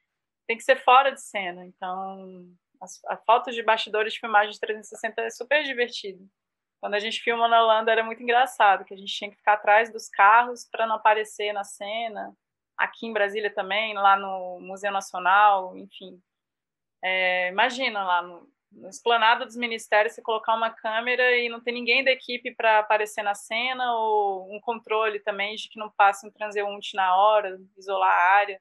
tem que ser fora de cena. Então, as, a foto de bastidores de filmagem de 360 é super divertido. Quando a gente filma na Holanda era muito engraçado, que a gente tinha que ficar atrás dos carros para não aparecer na cena. Aqui em Brasília também, lá no Museu Nacional, enfim. É, imagina lá no, no esplanado dos ministérios você colocar uma câmera e não ter ninguém da equipe para aparecer na cena ou um controle também de que não passe um transeunte na hora, isolar a área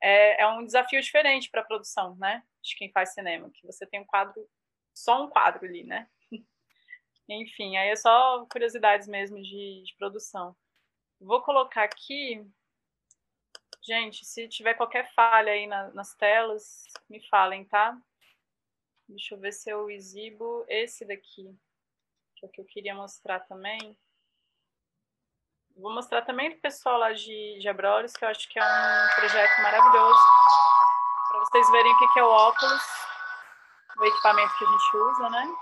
é, é um desafio diferente para a produção, né? De quem faz cinema, que você tem um quadro, só um quadro ali, né? Enfim, aí é só curiosidades mesmo de, de produção. Vou colocar aqui. Gente, se tiver qualquer falha aí na, nas telas, me falem, tá? Deixa eu ver se eu exibo esse daqui, que é o que eu queria mostrar também. Vou mostrar também para o pessoal lá de, de Abrolhos, que eu acho que é um projeto maravilhoso, para vocês verem o que é o óculos, o equipamento que a gente usa, né?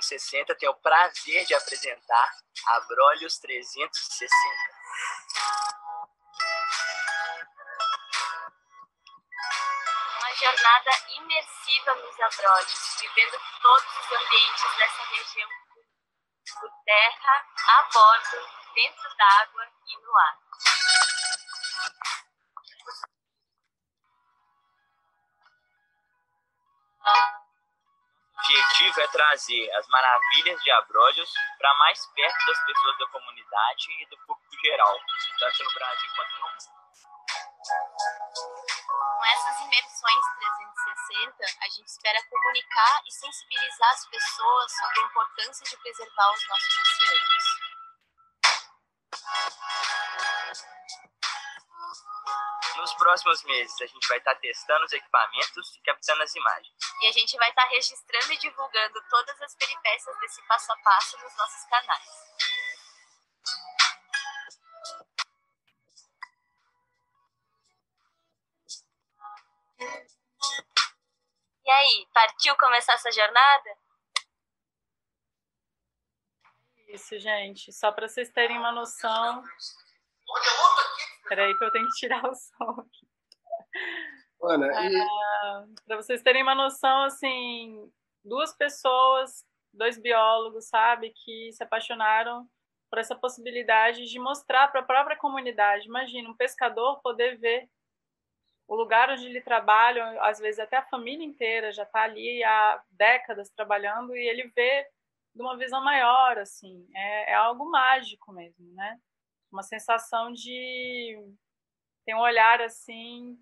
360 tem o prazer de apresentar a Brolios 360. Uma jornada imersiva nos abrolhos, vivendo todos os ambientes dessa região por terra, a bordo, dentro d'água e no ar. Objetivo é trazer as maravilhas de Abrolhos para mais perto das pessoas da comunidade e do público geral, tanto no Brasil quanto no mundo. Com essas imersões 360, a gente espera comunicar e sensibilizar as pessoas sobre a importância de preservar os nossos oceanos. Nos próximos meses, a gente vai estar testando os equipamentos e captando as imagens. E a gente vai estar registrando e divulgando todas as peripécias desse passo a passo nos nossos canais. E aí, partiu começar essa jornada? Isso, gente. Só para vocês terem uma noção. Peraí que eu tenho que tirar o som aqui. Ana, e... Ah, para vocês terem uma noção, assim, duas pessoas, dois biólogos, sabe, que se apaixonaram por essa possibilidade de mostrar para a própria comunidade. Imagina, um pescador poder ver o lugar onde ele trabalha, às vezes até a família inteira já está ali há décadas trabalhando e ele vê de uma visão maior, assim, é, é algo mágico mesmo, né? Uma sensação de tem um olhar assim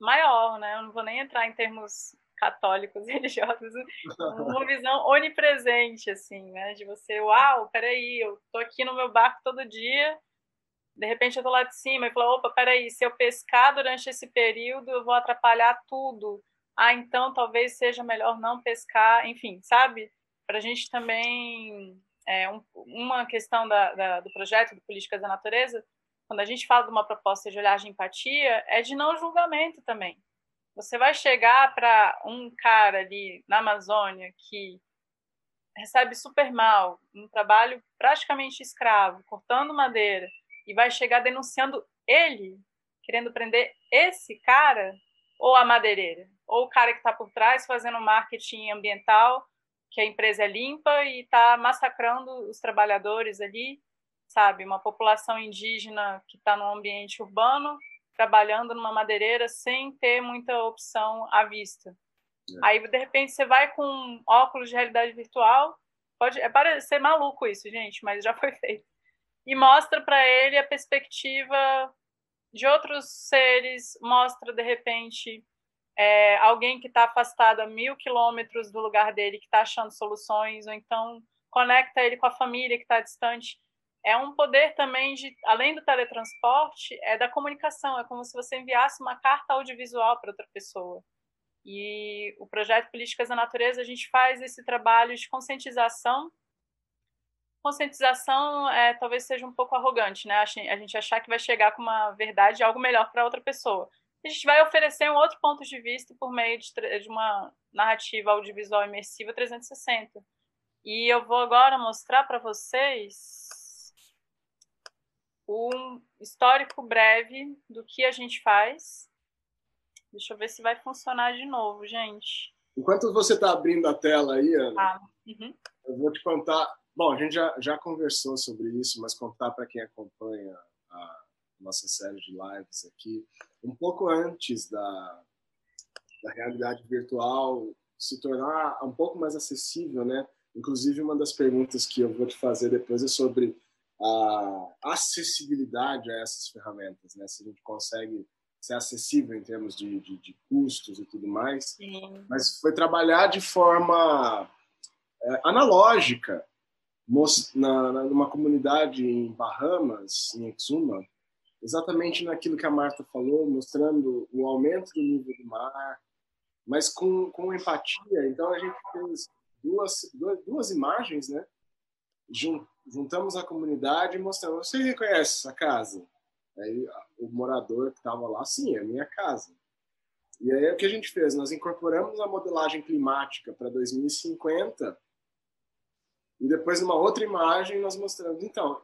maior, né? Eu não vou nem entrar em termos católicos religiosos, uma visão onipresente assim, né? De você, uau, peraí, eu tô aqui no meu barco todo dia, de repente eu tô lá de cima e falo, opa, peraí, se eu pescar durante esse período, eu vou atrapalhar tudo. Ah, então talvez seja melhor não pescar, enfim, sabe? Para a gente também é, um, uma questão da, da, do projeto de Políticas da Natureza, quando a gente fala de uma proposta de olhar de empatia, é de não julgamento também. Você vai chegar para um cara ali na Amazônia que recebe super mal, um trabalho praticamente escravo, cortando madeira, e vai chegar denunciando ele querendo prender esse cara ou a madeireira, ou o cara que está por trás fazendo marketing ambiental, que a empresa é limpa e está massacrando os trabalhadores ali, sabe? Uma população indígena que está no ambiente urbano, trabalhando numa madeireira sem ter muita opção à vista. É. Aí, de repente, você vai com óculos de realidade virtual, pode é parecer maluco isso, gente, mas já foi feito. E mostra para ele a perspectiva de outros seres, mostra, de repente, é, alguém que está afastado a mil quilômetros do lugar dele, que está achando soluções, ou então conecta ele com a família que está distante. É um poder também de, além do teletransporte, é da comunicação. É como se você enviasse uma carta audiovisual para outra pessoa. E o projeto Políticas da Natureza, a gente faz esse trabalho de conscientização. Conscientização é, talvez seja um pouco arrogante, né? A gente achar que vai chegar com uma verdade, algo melhor para outra pessoa. A gente vai oferecer um outro ponto de vista por meio de, de uma narrativa audiovisual imersiva 360. E eu vou agora mostrar para vocês um histórico breve do que a gente faz Deixa eu ver se vai funcionar de novo, gente. Enquanto você está abrindo a tela aí, Ana, ah, uhum. eu vou te contar. Bom, a gente já, já conversou sobre isso, mas contar para quem acompanha a nossa série de lives aqui, um pouco antes da, da realidade virtual se tornar um pouco mais acessível, né? Inclusive, uma das perguntas que eu vou te fazer depois é sobre a acessibilidade a essas ferramentas, né? Se a gente consegue ser acessível em termos de, de, de custos e tudo mais, Sim. mas foi trabalhar de forma é, analógica na, na, numa comunidade em Bahamas, em Exuma, exatamente naquilo que a Marta falou, mostrando o aumento do nível do mar, mas com, com empatia. Então a gente fez duas, duas, duas imagens, né? Juntamos a comunidade e mostramos: você reconhece essa casa? Aí o morador que estava lá, sim, é minha casa. E aí o que a gente fez? Nós incorporamos a modelagem climática para 2050 e depois numa outra imagem nós mostramos, então,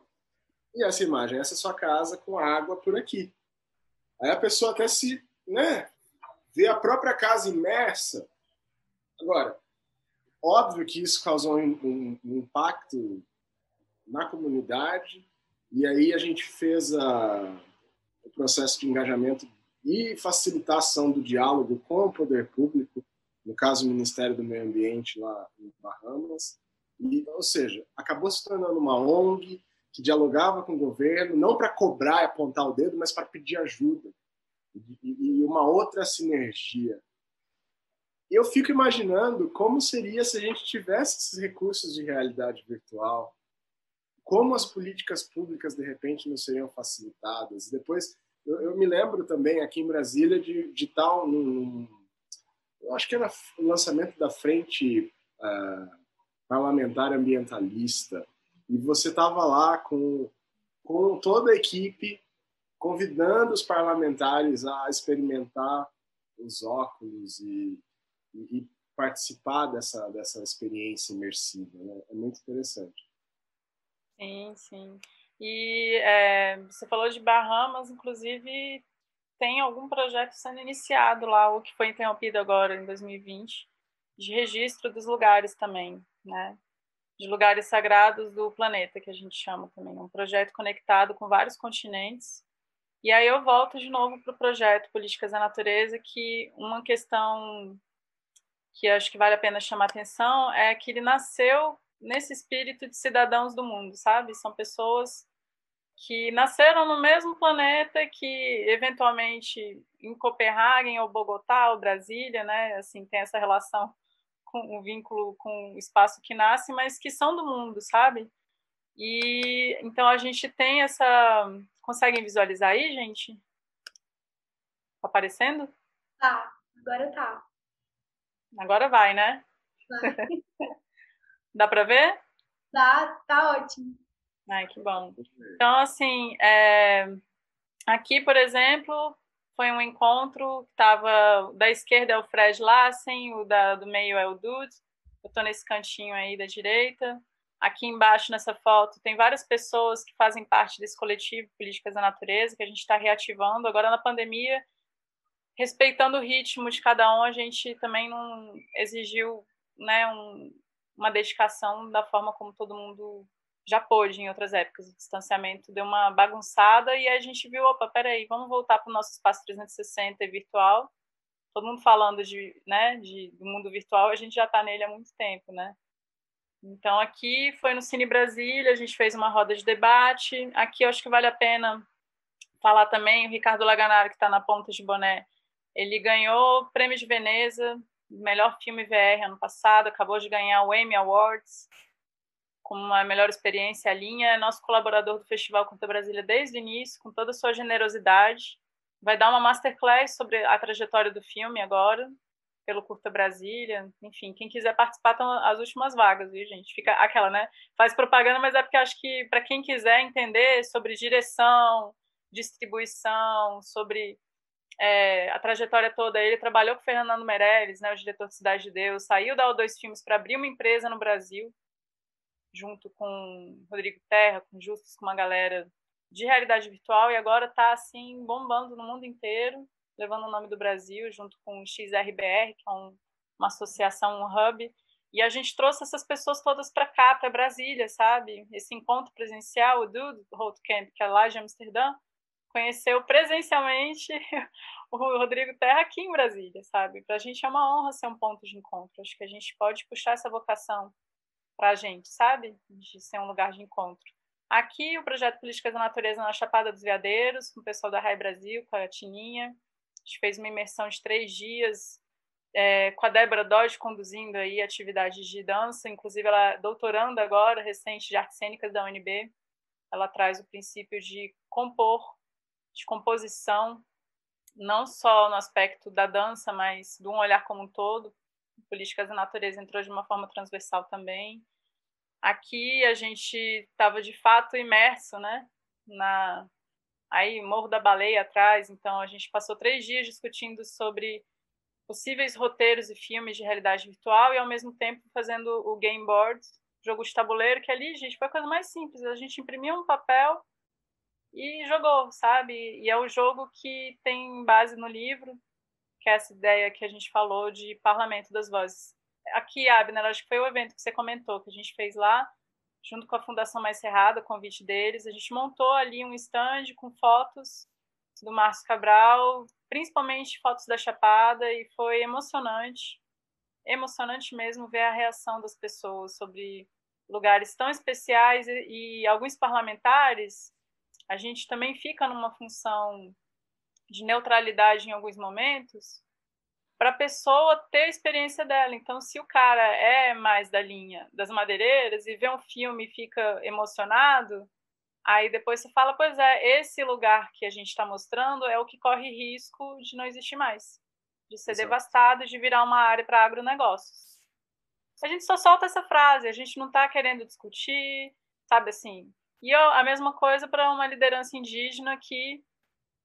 e essa imagem? Essa é sua casa com água por aqui. Aí a pessoa até se, né, vê a própria casa imersa. Agora, óbvio que isso causou um, um, um impacto na comunidade, e aí a gente fez a, o processo de engajamento e facilitação do diálogo com o poder público, no caso o Ministério do Meio Ambiente lá em Bahamas, e, ou seja, acabou se tornando uma ONG que dialogava com o governo, não para cobrar e apontar o dedo, mas para pedir ajuda e, e uma outra sinergia. Eu fico imaginando como seria se a gente tivesse esses recursos de realidade virtual, como as políticas públicas de repente não seriam facilitadas. Depois, eu, eu me lembro também aqui em Brasília de, de tal, num, eu acho que era o lançamento da frente uh, parlamentar ambientalista e você estava lá com com toda a equipe convidando os parlamentares a experimentar os óculos e, e, e participar dessa dessa experiência imersiva. Né? É muito interessante. Sim, sim. E é, você falou de Bahamas, inclusive tem algum projeto sendo iniciado lá, o que foi interrompido agora em 2020, de registro dos lugares também, né? De lugares sagrados do planeta, que a gente chama também. Um projeto conectado com vários continentes. E aí eu volto de novo para o projeto Políticas da Natureza, que uma questão que acho que vale a pena chamar atenção é que ele nasceu nesse espírito de cidadãos do mundo, sabe? São pessoas que nasceram no mesmo planeta que eventualmente em Copenhague ou Bogotá ou Brasília, né? Assim, tem essa relação com o um vínculo com o espaço que nasce, mas que são do mundo, sabe? E então a gente tem essa conseguem visualizar aí, gente? Tá aparecendo? Tá, agora tá. Agora vai, né? Vai. Dá para ver? Dá, tá ótimo. Ai, que bom. Então, assim, é... aqui, por exemplo, foi um encontro que estava da esquerda é o Fred Lassen, o da, do meio é o Dude, eu estou nesse cantinho aí da direita. Aqui embaixo nessa foto tem várias pessoas que fazem parte desse coletivo Políticas da Natureza, que a gente está reativando. Agora na pandemia, respeitando o ritmo de cada um, a gente também não exigiu né, um, uma dedicação da forma como todo mundo já pôde em outras épocas. O distanciamento deu uma bagunçada e a gente viu, opa, peraí, vamos voltar para o nosso espaço 360 virtual. Todo mundo falando de, né, de, do mundo virtual, a gente já está nele há muito tempo, né? Então, aqui foi no Cine Brasília, a gente fez uma roda de debate. Aqui eu acho que vale a pena falar também, o Ricardo Laganaro, que está na ponta de boné, ele ganhou o Prêmio de Veneza, melhor filme VR ano passado, acabou de ganhar o Emmy Awards, com uma melhor experiência, a linha, é nosso colaborador do Festival Conta Brasília desde o início, com toda a sua generosidade. Vai dar uma masterclass sobre a trajetória do filme agora, pelo Curta Brasília, enfim, quem quiser participar estão as últimas vagas, viu, gente? Fica aquela, né? Faz propaganda, mas é porque acho que para quem quiser entender sobre direção, distribuição, sobre é, a trajetória toda, ele trabalhou com Fernando Meirelles, né, o diretor de Cidade de Deus, saiu da O2 Filmes para abrir uma empresa no Brasil, junto com Rodrigo Terra, com Justus, com uma galera de realidade virtual, e agora está assim bombando no mundo inteiro levando o nome do Brasil, junto com o XRBR, que é um, uma associação, um hub. E a gente trouxe essas pessoas todas para cá, para Brasília, sabe? Esse encontro presencial, o Dude Camp, que é lá de Amsterdã, conheceu presencialmente o Rodrigo Terra aqui em Brasília, sabe? Para a gente é uma honra ser um ponto de encontro. Acho que a gente pode puxar essa vocação para a gente, sabe? De ser um lugar de encontro. Aqui, o projeto Políticas da Natureza na Chapada dos Veadeiros, com o pessoal da RAI Brasil, com a Tininha, a gente fez uma imersão de três dias é, com a Débora Dodge conduzindo aí atividades de dança, inclusive ela é doutoranda agora, recente de artes cênicas da UNB. Ela traz o princípio de compor, de composição, não só no aspecto da dança, mas de um olhar como um todo. Políticas da natureza entrou de uma forma transversal também. Aqui a gente estava de fato imerso, né, na aí Morro da Baleia atrás. Então, a gente passou três dias discutindo sobre possíveis roteiros e filmes de realidade virtual e, ao mesmo tempo, fazendo o game board, jogo de tabuleiro, que ali, gente, foi a coisa mais simples. A gente imprimiu um papel e jogou, sabe? E é o jogo que tem base no livro, que é essa ideia que a gente falou de parlamento das vozes. Aqui, Abner, acho que foi o evento que você comentou, que a gente fez lá, junto com a Fundação Mais Cerrada, convite deles, a gente montou ali um stand com fotos do Márcio Cabral, principalmente fotos da Chapada, e foi emocionante, emocionante mesmo ver a reação das pessoas sobre lugares tão especiais e, e alguns parlamentares, a gente também fica numa função de neutralidade em alguns momentos, para a pessoa ter a experiência dela. Então, se o cara é mais da linha das madeireiras e vê um filme e fica emocionado, aí depois você fala, pois é, esse lugar que a gente está mostrando é o que corre risco de não existir mais, de ser Exato. devastado, de virar uma área para agronegócios. A gente só solta essa frase, a gente não está querendo discutir, sabe assim. E eu, a mesma coisa para uma liderança indígena que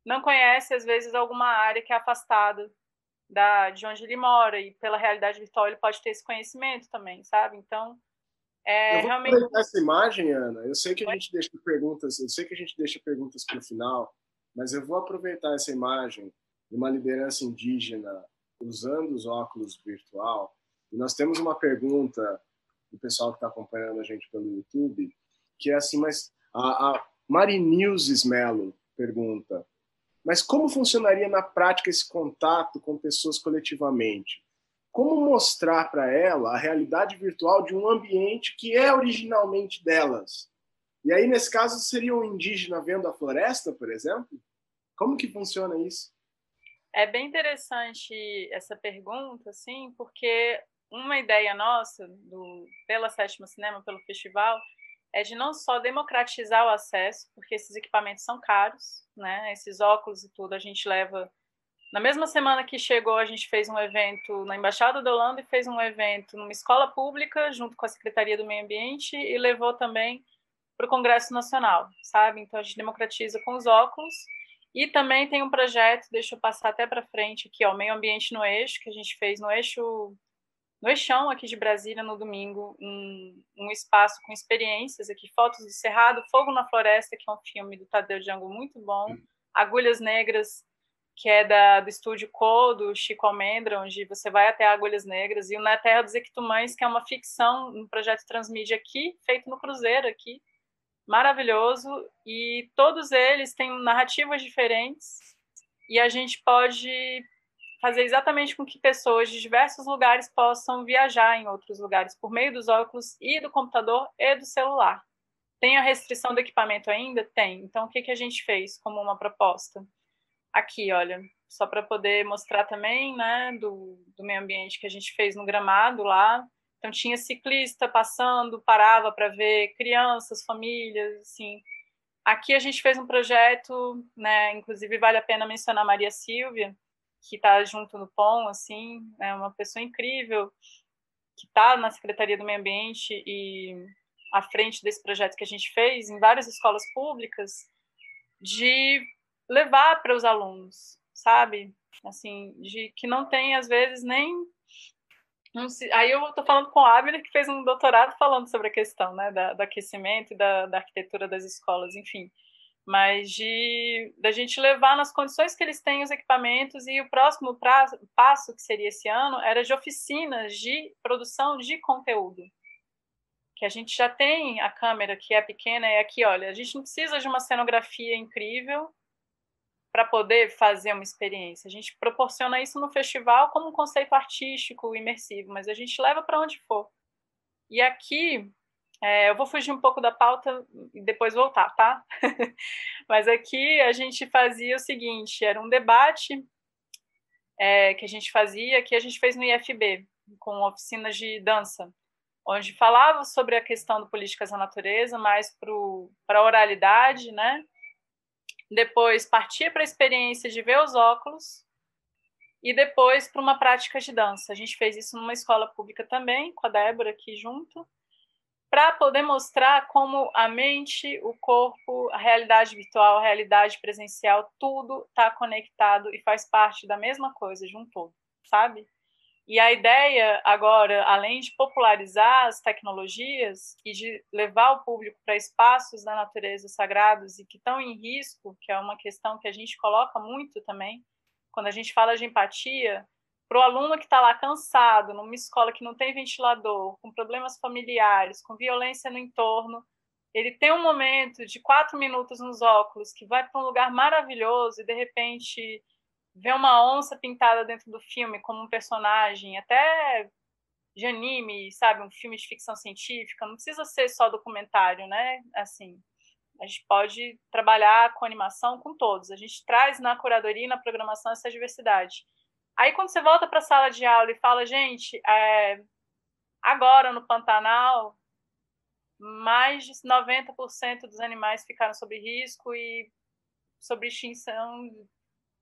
não conhece, às vezes, alguma área que é afastada da, de onde ele mora e pela realidade virtual ele pode ter esse conhecimento também, sabe? Então, é eu vou realmente. aproveitar essa imagem, Ana. Eu sei que a gente deixa perguntas, eu sei que a gente deixa perguntas para o final, mas eu vou aproveitar essa imagem de uma liderança indígena usando os óculos virtual. E nós temos uma pergunta do pessoal que está acompanhando a gente pelo YouTube, que é assim, mas a, a Melo pergunta: mas como funcionaria na prática esse contato com pessoas coletivamente? Como mostrar para ela a realidade virtual de um ambiente que é originalmente delas? E aí, nesse caso, seria um indígena vendo a floresta, por exemplo? Como que funciona isso? É bem interessante essa pergunta, assim, porque uma ideia nossa, do, pela Sétima Cinema, pelo festival, é de não só democratizar o acesso, porque esses equipamentos são caros, né? Esses óculos e tudo a gente leva. Na mesma semana que chegou, a gente fez um evento na Embaixada da Holanda e fez um evento numa escola pública, junto com a Secretaria do Meio Ambiente, e levou também para o Congresso Nacional, sabe? Então a gente democratiza com os óculos. E também tem um projeto, deixa eu passar até para frente aqui, ó, Meio Ambiente no Eixo, que a gente fez no eixo no Eixão, aqui de Brasília, no domingo, um, um, espaço com experiências aqui, fotos do Cerrado, Fogo na Floresta, que é um filme do Tadeu Django muito bom, Agulhas Negras, que é da, do estúdio Co, do Chico Almendra, onde você vai até Agulhas Negras, e o Na Terra dos Equitumães, que é uma ficção, um projeto transmídia aqui, feito no Cruzeiro aqui, maravilhoso, e todos eles têm narrativas diferentes, e a gente pode fazer exatamente com que pessoas de diversos lugares possam viajar em outros lugares por meio dos óculos e do computador e do celular. Tem a restrição do equipamento ainda? Tem. Então, o que, que a gente fez como uma proposta? Aqui, olha, só para poder mostrar também, né, do, do meio ambiente que a gente fez no gramado lá. Então, tinha ciclista passando, parava para ver crianças, famílias, assim. Aqui a gente fez um projeto, né, inclusive vale a pena mencionar a Maria Silvia, que está junto no POM, assim, é uma pessoa incrível, que está na Secretaria do Meio Ambiente e à frente desse projeto que a gente fez em várias escolas públicas, de levar para os alunos, sabe? Assim, de que não tem, às vezes, nem. Aí eu estou falando com a Abner, que fez um doutorado falando sobre a questão né, da, do aquecimento e da, da arquitetura das escolas, enfim mas de da gente levar nas condições que eles têm os equipamentos e o próximo passo que seria esse ano era de oficinas de produção de conteúdo. Que a gente já tem a câmera que é pequena e aqui olha a gente não precisa de uma cenografia incrível para poder fazer uma experiência. A gente proporciona isso no festival como um conceito artístico imersivo mas a gente leva para onde for. E aqui é, eu vou fugir um pouco da pauta e depois voltar, tá? Mas aqui a gente fazia o seguinte: era um debate é, que a gente fazia, que a gente fez no IFB, com oficinas de dança, onde falava sobre a questão do políticas da natureza, mais para a oralidade, né? Depois partia para a experiência de ver os óculos e depois para uma prática de dança. A gente fez isso numa escola pública também, com a Débora aqui junto para poder mostrar como a mente, o corpo, a realidade virtual, a realidade presencial, tudo está conectado e faz parte da mesma coisa de um todo, sabe? E a ideia agora, além de popularizar as tecnologias e de levar o público para espaços da natureza sagrados e que estão em risco, que é uma questão que a gente coloca muito também, quando a gente fala de empatia, para o aluno que está lá cansado, numa escola que não tem ventilador, com problemas familiares, com violência no entorno, ele tem um momento de quatro minutos nos óculos que vai para um lugar maravilhoso e de repente vê uma onça pintada dentro do filme como um personagem, até de anime, sabe, um filme de ficção científica, não precisa ser só documentário, né? Assim, a gente pode trabalhar com animação com todos. A gente traz na curadoria e na programação essa diversidade. Aí quando você volta para a sala de aula e fala, gente, é, agora no Pantanal, mais de 90% dos animais ficaram sob risco e sobre extinção.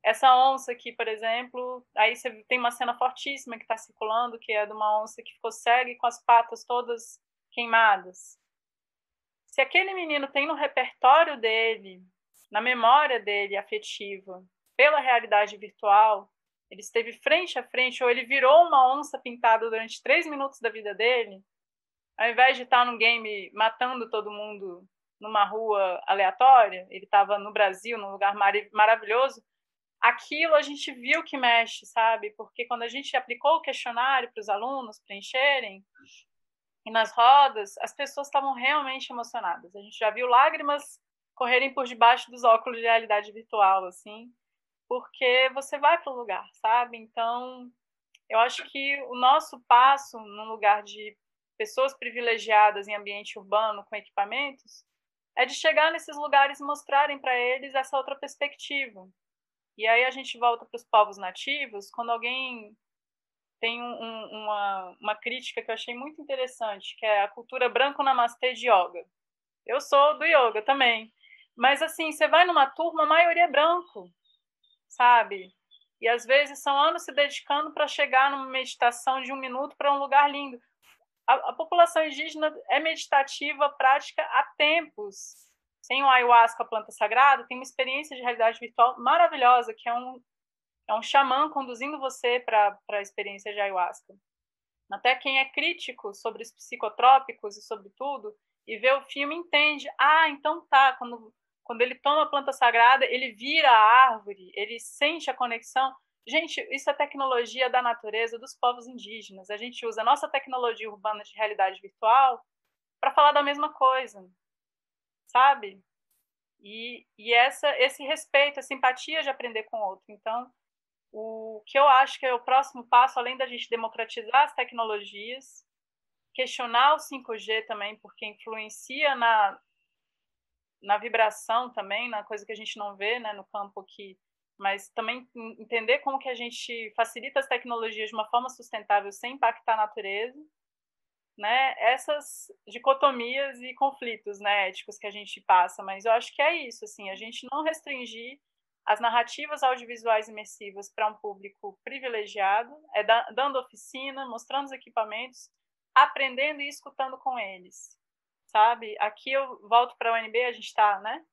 Essa onça aqui, por exemplo, aí você tem uma cena fortíssima que está circulando, que é de uma onça que ficou cega e com as patas todas queimadas. Se aquele menino tem no repertório dele, na memória dele afetiva, pela realidade virtual, ele esteve frente a frente, ou ele virou uma onça pintada durante três minutos da vida dele, ao invés de estar num game matando todo mundo numa rua aleatória, ele estava no Brasil, num lugar mar maravilhoso, aquilo a gente viu que mexe, sabe? Porque quando a gente aplicou o questionário para os alunos preencherem, e nas rodas, as pessoas estavam realmente emocionadas. A gente já viu lágrimas correrem por debaixo dos óculos de realidade virtual, assim porque você vai para o lugar, sabe? Então, eu acho que o nosso passo no lugar de pessoas privilegiadas em ambiente urbano com equipamentos é de chegar nesses lugares e mostrarem para eles essa outra perspectiva. E aí a gente volta para os povos nativos, quando alguém tem um, um, uma, uma crítica que eu achei muito interessante, que é a cultura branco namastê de yoga. Eu sou do yoga também. Mas assim, você vai numa turma, a maioria é branco sabe? E às vezes são anos se dedicando para chegar numa meditação de um minuto para um lugar lindo. A, a, população indígena é meditativa, prática há tempos. Tem o ayahuasca, a planta sagrada, tem uma experiência de realidade virtual maravilhosa, que é um, é um xamã conduzindo você para a experiência de ayahuasca. Até quem é crítico sobre os psicotrópicos e sobre tudo, e vê o filme entende, ah, então tá, quando, quando ele toma a planta sagrada, ele vira a árvore, ele sente a conexão. Gente, isso é tecnologia da natureza dos povos indígenas. A gente usa a nossa tecnologia urbana de realidade virtual para falar da mesma coisa, sabe? E, e essa, esse respeito, a simpatia de aprender com o outro. Então, o que eu acho que é o próximo passo, além da gente democratizar as tecnologias, questionar o 5G também, porque influencia na, na vibração também, na coisa que a gente não vê né, no campo aqui, mas também entender como que a gente facilita as tecnologias de uma forma sustentável sem impactar a natureza, né? Essas dicotomias e conflitos, né, éticos que a gente passa, mas eu acho que é isso, assim, a gente não restringir as narrativas audiovisuais imersivas para um público privilegiado, é da, dando oficina, mostrando os equipamentos, aprendendo e escutando com eles, sabe? Aqui eu volto para a UNB, a gente está, né?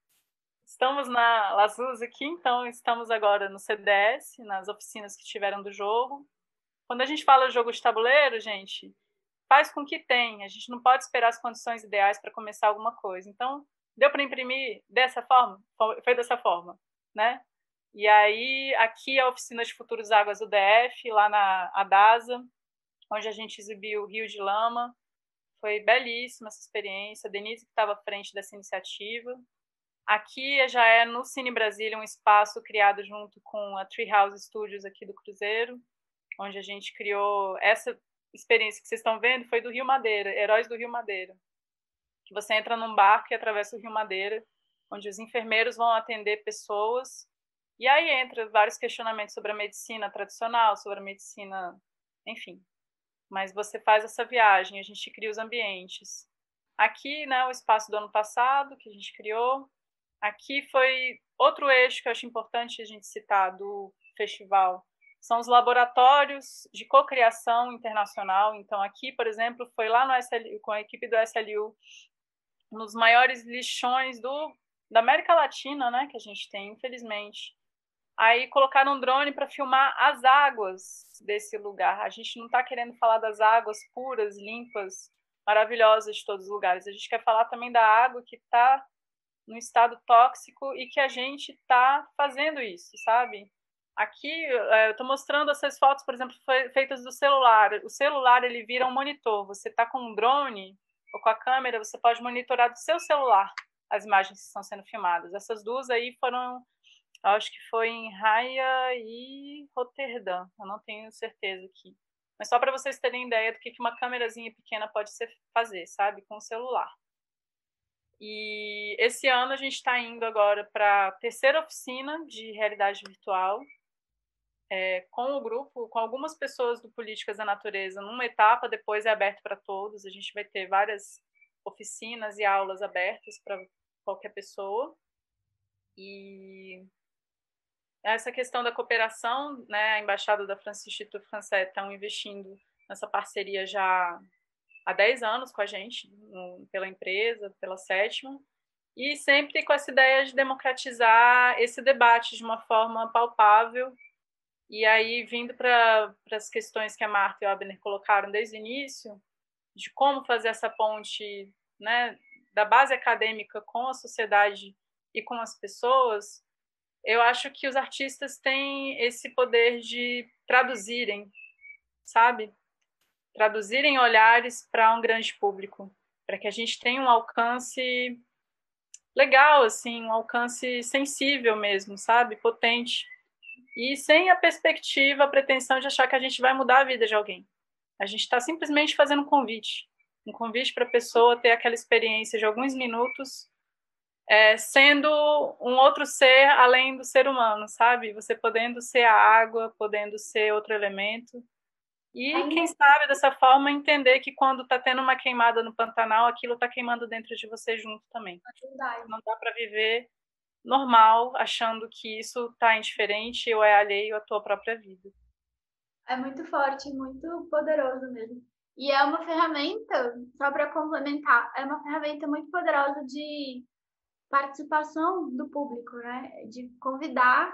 Estamos na Lazus aqui, então estamos agora no CDS, nas oficinas que tiveram do jogo. Quando a gente fala jogo de tabuleiro, gente, faz com que tenha. A gente não pode esperar as condições ideais para começar alguma coisa. Então, deu para imprimir dessa forma? Foi dessa forma, né? E aí, aqui é a oficina de futuros águas do DF, lá na Adasa, onde a gente exibiu o Rio de Lama. Foi belíssima essa experiência. Denise que estava à frente dessa iniciativa. Aqui já é no Cine Brasília um espaço criado junto com a Treehouse Studios aqui do Cruzeiro, onde a gente criou essa experiência que vocês estão vendo foi do Rio Madeira, Heróis do Rio Madeira. Você entra num barco e atravessa o Rio Madeira, onde os enfermeiros vão atender pessoas. E aí entra vários questionamentos sobre a medicina tradicional, sobre a medicina, enfim, mas você faz essa viagem, a gente cria os ambientes. Aqui, né, o espaço do ano passado que a gente criou. Aqui foi outro eixo que eu acho importante a gente citar do festival. São os laboratórios de cocriação internacional. Então, aqui, por exemplo, foi lá no SLU, com a equipe do SLU, nos maiores lixões do, da América Latina, né, que a gente tem, infelizmente. Aí colocaram um drone para filmar as águas desse lugar. A gente não está querendo falar das águas puras, limpas, maravilhosas de todos os lugares. A gente quer falar também da água que está no estado tóxico e que a gente está fazendo isso, sabe? Aqui é, eu estou mostrando essas fotos, por exemplo, feitas do celular. O celular ele vira um monitor. Você está com um drone ou com a câmera, você pode monitorar do seu celular as imagens que estão sendo filmadas. Essas duas aí foram acho que foi em Raia e Roterdã, eu não tenho certeza aqui. Mas só para vocês terem ideia do que uma câmerazinha pequena pode ser, fazer, sabe? Com o celular. E esse ano a gente está indo agora para a terceira oficina de realidade virtual, é, com o grupo, com algumas pessoas do Políticas da Natureza, numa etapa, depois é aberto para todos. A gente vai ter várias oficinas e aulas abertas para qualquer pessoa. E essa questão da cooperação, né, a Embaixada da França e o Instituto Francês estão investindo nessa parceria já há 10 anos com a gente, no, pela empresa, pela Sétima, e sempre com essa ideia de democratizar esse debate de uma forma palpável. E aí, vindo para as questões que a Marta e o Abner colocaram desde o início, de como fazer essa ponte né, da base acadêmica com a sociedade e com as pessoas, eu acho que os artistas têm esse poder de traduzirem, sabe? Traduzirem olhares para um grande público, para que a gente tenha um alcance legal, assim, um alcance sensível mesmo, sabe? Potente. E sem a perspectiva, a pretensão de achar que a gente vai mudar a vida de alguém. A gente está simplesmente fazendo um convite. Um convite para a pessoa ter aquela experiência de alguns minutos é, sendo um outro ser além do ser humano, sabe? Você podendo ser a água, podendo ser outro elemento. E quem sabe dessa forma entender que quando está tendo uma queimada no Pantanal, aquilo está queimando dentro de você junto também. É Não dá para viver normal achando que isso está indiferente ou é alheio à tua própria vida. É muito forte, muito poderoso mesmo. E é uma ferramenta, só para complementar, é uma ferramenta muito poderosa de participação do público, né? De convidar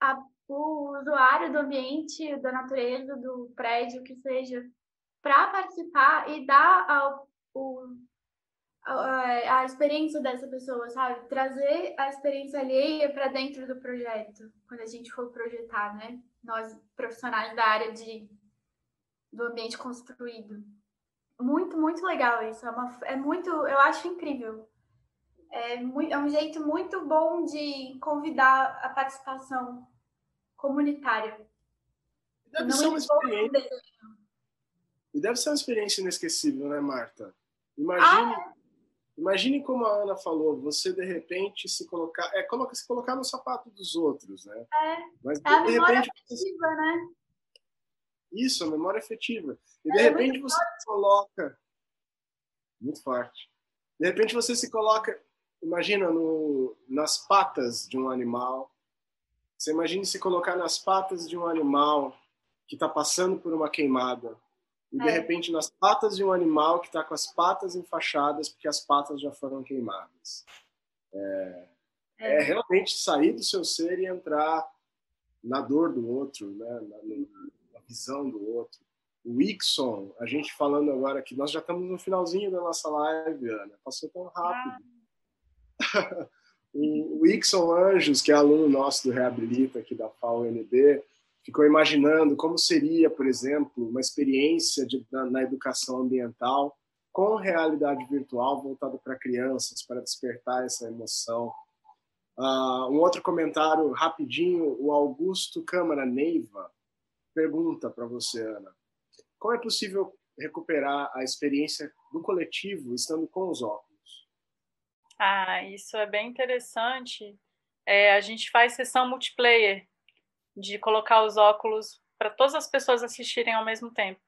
a, o usuário do ambiente, da natureza, do prédio, que seja, para participar e dar o, a, a, experiência dessa pessoa, sabe? Trazer a experiência alheia para dentro do projeto, quando a gente for projetar, né? Nós, profissionais da área de, do ambiente construído. Muito, muito legal isso. É, uma, é muito, eu acho incrível. É, muito, é um jeito muito bom de convidar a participação comunitária. Deve Não ser uma experiência. E deve ser uma experiência inesquecível, né, Marta? Imagine, ah, é. imagine como a Ana falou, você de repente se colocar, é coloca, se colocar no sapato dos outros, né? É, Mas, é a memória repente, afetiva, né? Isso, a memória afetiva. E de é repente você forte. se coloca muito forte. De repente você se coloca, imagina no, nas patas de um animal. Você imagine se colocar nas patas de um animal que está passando por uma queimada. E de é. repente nas patas de um animal que está com as patas enfaixadas porque as patas já foram queimadas. É, é. é, realmente sair do seu ser e entrar na dor do outro, né? na, na visão do outro. O Ixon, a gente falando agora que nós já estamos no finalzinho da nossa live, Ana. Passou tão rápido. Ah. O, Ixon Anjos, que é aluno nosso do Reabilita aqui da FAO-NB, ficou imaginando como seria, por exemplo, uma experiência de, na, na educação ambiental com realidade virtual voltada para crianças, para despertar essa emoção. Uh, um outro comentário rapidinho, o Augusto Câmara Neiva pergunta para você, Ana, como é possível recuperar a experiência do coletivo estando com os óculos? Ah, isso é bem interessante. É, a gente faz sessão multiplayer de colocar os óculos para todas as pessoas assistirem ao mesmo tempo.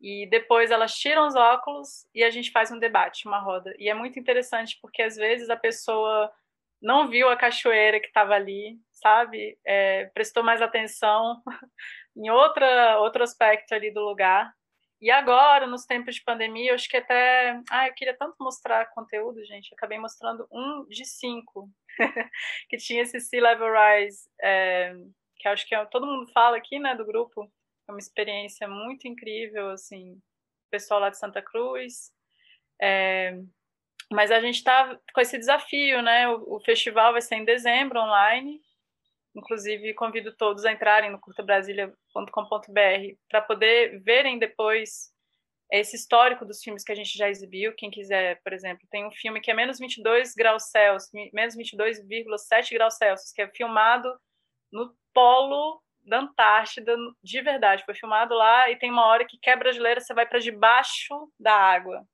E depois elas tiram os óculos e a gente faz um debate, uma roda. E é muito interessante porque às vezes a pessoa não viu a cachoeira que estava ali, sabe? É, prestou mais atenção em outra, outro aspecto ali do lugar. E agora, nos tempos de pandemia, eu acho que até. Ah, eu queria tanto mostrar conteúdo, gente. acabei mostrando um de cinco, que tinha esse Sea Level Rise, é, que acho que é, todo mundo fala aqui, né, do grupo. É uma experiência muito incrível, assim, o pessoal lá de Santa Cruz. É, mas a gente está com esse desafio, né? O, o, festival vai ser em dezembro, online. Inclusive, convido todos a entrarem no curtabrasilia.com.br para poder verem depois esse histórico dos filmes que a gente já exibiu. Quem quiser, por exemplo, tem um filme que é menos 22 graus Celsius, menos 22,7 graus Celsius, que é filmado no polo da Antártida, de verdade. Foi filmado lá e tem uma hora que quebra a geleira, você vai para debaixo da água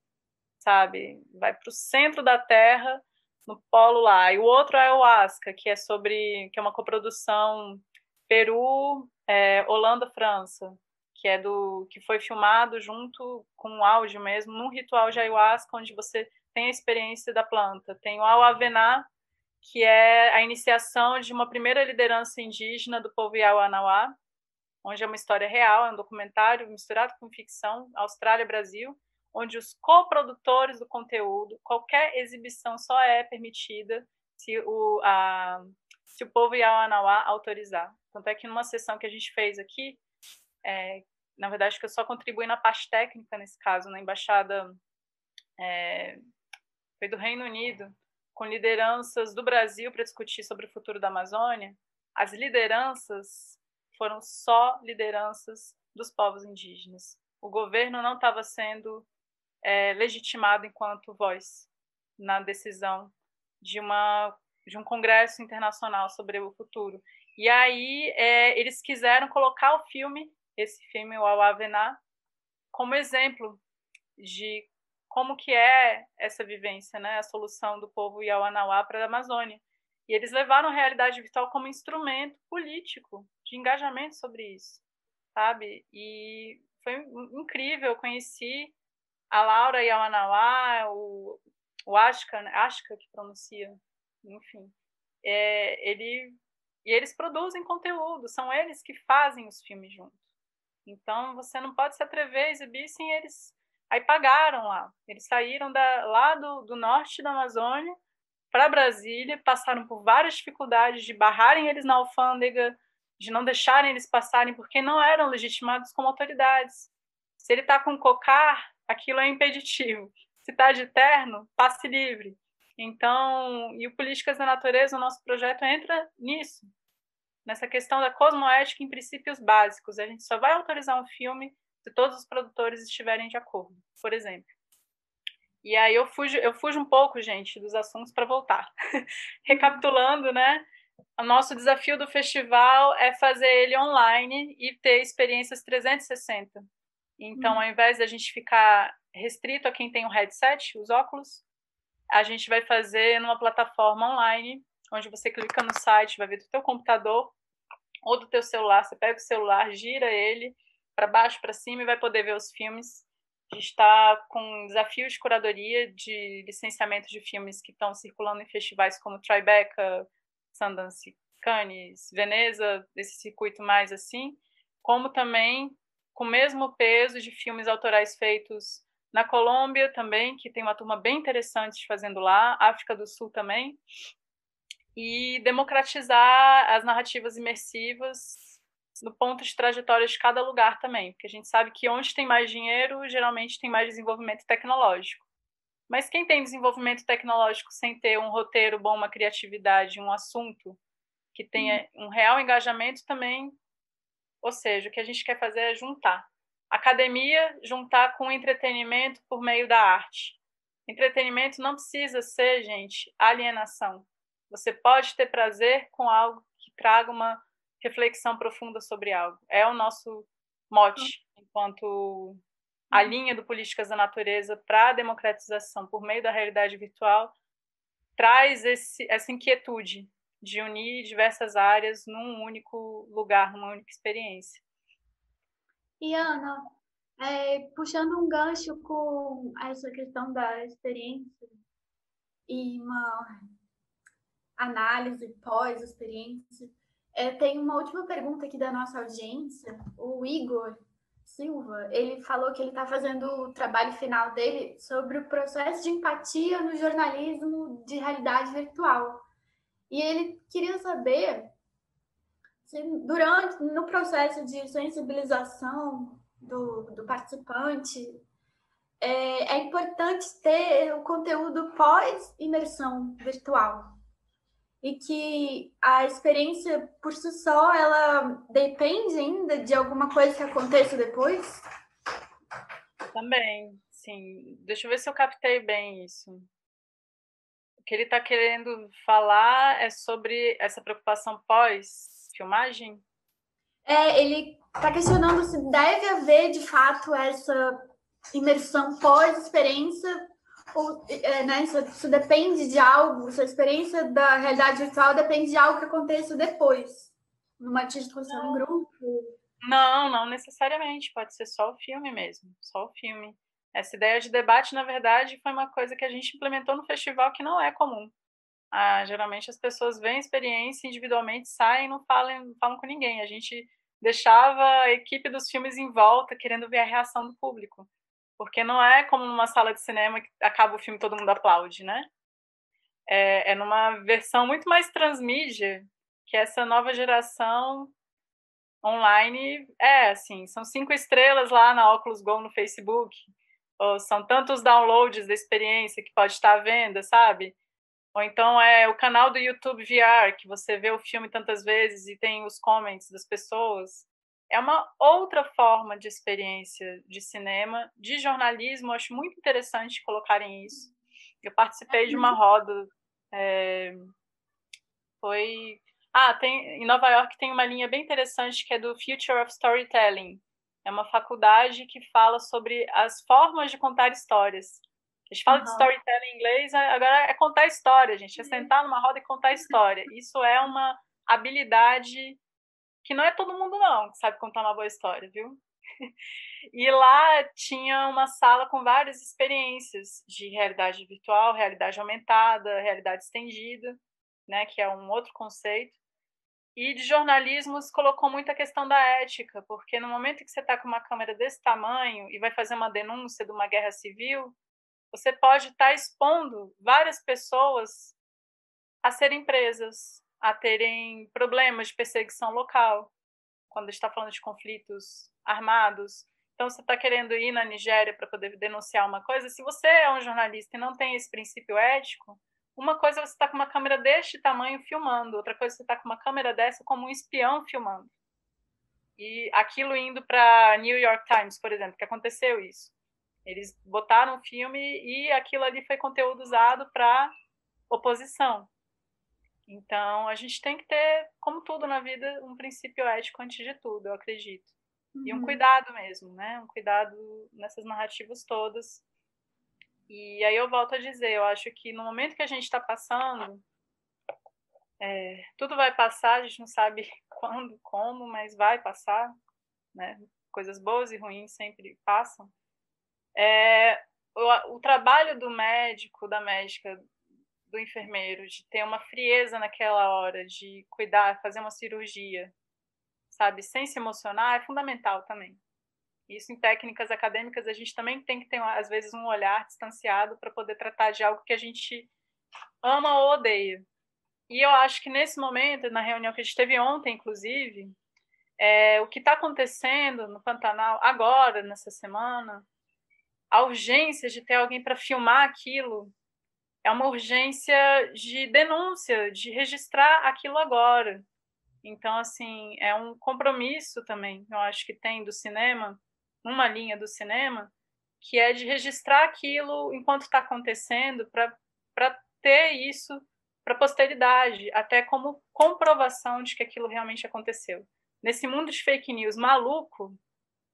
sabe? Vai para o centro da Terra, no polo lá. E o outro é o Asca, que é sobre, que é uma coprodução Peru, é, Holanda, França, que é do, que foi filmado junto com o áudio mesmo, num ritual de ayahuasca, onde você tem a experiência da planta. Tem o Auavená, que é a iniciação de uma primeira liderança indígena do povo Yawanawá, onde é uma história real, é um documentário misturado com ficção, Austrália, Brasil, onde os coprodutores do conteúdo, qualquer exibição só é permitida se o, a, se o povo Yawanawá autorizar. Tanto é que numa sessão que a gente fez aqui, é, na verdade que eu só contribuí na parte técnica nesse caso, na embaixada é, foi do Reino Unido, com lideranças do Brasil para discutir sobre o futuro da Amazônia, as lideranças foram só lideranças dos povos indígenas. O governo não estava sendo é, legitimado enquanto voz na decisão de uma de um congresso internacional sobre o futuro. E aí é, eles quiseram colocar o filme, esse filme o Awavená, como exemplo de como que é essa vivência, né, a solução do povo Yawanawá para a Amazônia. E eles levaram a realidade virtual como instrumento político de engajamento sobre isso, sabe? E foi incrível, eu conheci a Laura Yamanawá, o, o Ashka, né? Ashka que pronuncia, enfim, é, ele e eles produzem conteúdo, são eles que fazem os filmes juntos. Então você não pode se atrever a exibir sem eles. Aí pagaram lá. Eles saíram da, lá do, do norte da Amazônia para Brasília, passaram por várias dificuldades de barrarem eles na alfândega, de não deixarem eles passarem porque não eram legitimados como autoridades Se ele está com cocar, aquilo é impeditivo. Se está de terno, passe livre. Então, e o Políticas da Natureza, o nosso projeto entra nisso, nessa questão da cosmoética em princípios básicos. A gente só vai autorizar um filme se todos os produtores estiverem de acordo, por exemplo. E aí eu fujo, eu fujo um pouco, gente, dos assuntos para voltar. Recapitulando, né? O nosso desafio do festival é fazer ele online e ter experiências 360. Então, ao invés da gente ficar restrito a quem tem um headset, os óculos, a gente vai fazer numa plataforma online, onde você clica no site, vai ver do teu computador ou do teu celular, você pega o celular, gira ele para baixo, para cima e vai poder ver os filmes. A gente está com desafios de curadoria de licenciamento de filmes que estão circulando em festivais como Tribeca, Sundance, Cannes, Veneza, desse circuito mais assim, como também com o mesmo peso de filmes autorais feitos na Colômbia também, que tem uma turma bem interessante fazendo lá, África do Sul também, e democratizar as narrativas imersivas no ponto de trajetória de cada lugar também, porque a gente sabe que onde tem mais dinheiro, geralmente tem mais desenvolvimento tecnológico. Mas quem tem desenvolvimento tecnológico sem ter um roteiro bom, uma criatividade, um assunto que tenha um real engajamento também, ou seja, o que a gente quer fazer é juntar. Academia, juntar com entretenimento por meio da arte. Entretenimento não precisa ser, gente, alienação. Você pode ter prazer com algo que traga uma reflexão profunda sobre algo. É o nosso mote enquanto a linha do Políticas da Natureza para a democratização por meio da realidade virtual traz esse, essa inquietude de unir diversas áreas num único lugar, numa única experiência. E Ana, é, puxando um gancho com essa questão da experiência e uma análise pós-experiência, é, tem uma última pergunta aqui da nossa audiência. O Igor Silva, ele falou que ele está fazendo o trabalho final dele sobre o processo de empatia no jornalismo de realidade virtual. E ele queria saber se durante no processo de sensibilização do, do participante é, é importante ter o conteúdo pós imersão virtual e que a experiência por si só ela depende ainda de alguma coisa que aconteça depois? Também, sim. Deixa eu ver se eu captei bem isso. O que ele está querendo falar é sobre essa preocupação pós-filmagem? É, ele está questionando se deve haver de fato essa imersão pós-experiência ou, é, né, isso, isso, depende de algo, sua experiência da realidade virtual depende de algo que aconteça depois, numa discussão em grupo. Não, não necessariamente, pode ser só o filme mesmo, só o filme. Essa ideia de debate, na verdade, foi uma coisa que a gente implementou no festival que não é comum. Ah, geralmente as pessoas veem a experiência individualmente, saem não falam, não falam com ninguém. A gente deixava a equipe dos filmes em volta, querendo ver a reação do público. Porque não é como numa sala de cinema que acaba o filme e todo mundo aplaude, né? É, é numa versão muito mais transmídia que essa nova geração online é assim, são cinco estrelas lá na Oculus Go no Facebook, ou são tantos downloads da experiência que pode estar à venda, sabe? Ou então é o canal do YouTube VR, que você vê o filme tantas vezes e tem os comments das pessoas é uma outra forma de experiência de cinema, de jornalismo. Eu acho muito interessante colocarem isso. Eu participei de uma roda. É, foi. Ah, tem, em Nova York tem uma linha bem interessante que é do Future of Storytelling. É uma faculdade que fala sobre as formas de contar histórias. A gente fala uhum. de storytelling em inglês, agora é contar história, gente. É sentar numa roda e contar história. Isso é uma habilidade que não é todo mundo não que sabe contar uma boa história, viu? E lá tinha uma sala com várias experiências de realidade virtual, realidade aumentada, realidade estendida, né, que é um outro conceito. E de jornalismo colocou muita questão da ética, porque no momento que você está com uma câmera desse tamanho e vai fazer uma denúncia de uma guerra civil, você pode estar tá expondo várias pessoas a serem presas, a terem problemas de perseguição local, quando está falando de conflitos armados. Então, você está querendo ir na Nigéria para poder denunciar uma coisa. Se você é um jornalista e não tem esse princípio ético, uma coisa é você está com uma câmera deste tamanho filmando, outra coisa é você está com uma câmera dessa como um espião filmando. E aquilo indo para New York Times, por exemplo, que aconteceu isso. Eles botaram o filme e aquilo ali foi conteúdo usado para oposição. Então, a gente tem que ter, como tudo na vida, um princípio ético antes de tudo, eu acredito. Uhum. E um uhum. cuidado mesmo, né? Um cuidado nessas narrativas todas. E aí eu volto a dizer, eu acho que no momento que a gente está passando, é, tudo vai passar, a gente não sabe quando, como, mas vai passar, né? Coisas boas e ruins sempre passam. É, o, o trabalho do médico, da médica, do enfermeiro, de ter uma frieza naquela hora, de cuidar, fazer uma cirurgia, sabe, sem se emocionar, é fundamental também. Isso em técnicas acadêmicas a gente também tem que ter às vezes um olhar distanciado para poder tratar de algo que a gente ama ou odeia. E eu acho que nesse momento, na reunião que a gente teve ontem, inclusive, é, o que está acontecendo no Pantanal agora, nessa semana, a urgência de ter alguém para filmar aquilo é uma urgência de denúncia, de registrar aquilo agora. Então, assim, é um compromisso também, eu acho que tem do cinema, uma linha do cinema, que é de registrar aquilo enquanto está acontecendo, para ter isso para a posteridade, até como comprovação de que aquilo realmente aconteceu. Nesse mundo de fake news maluco,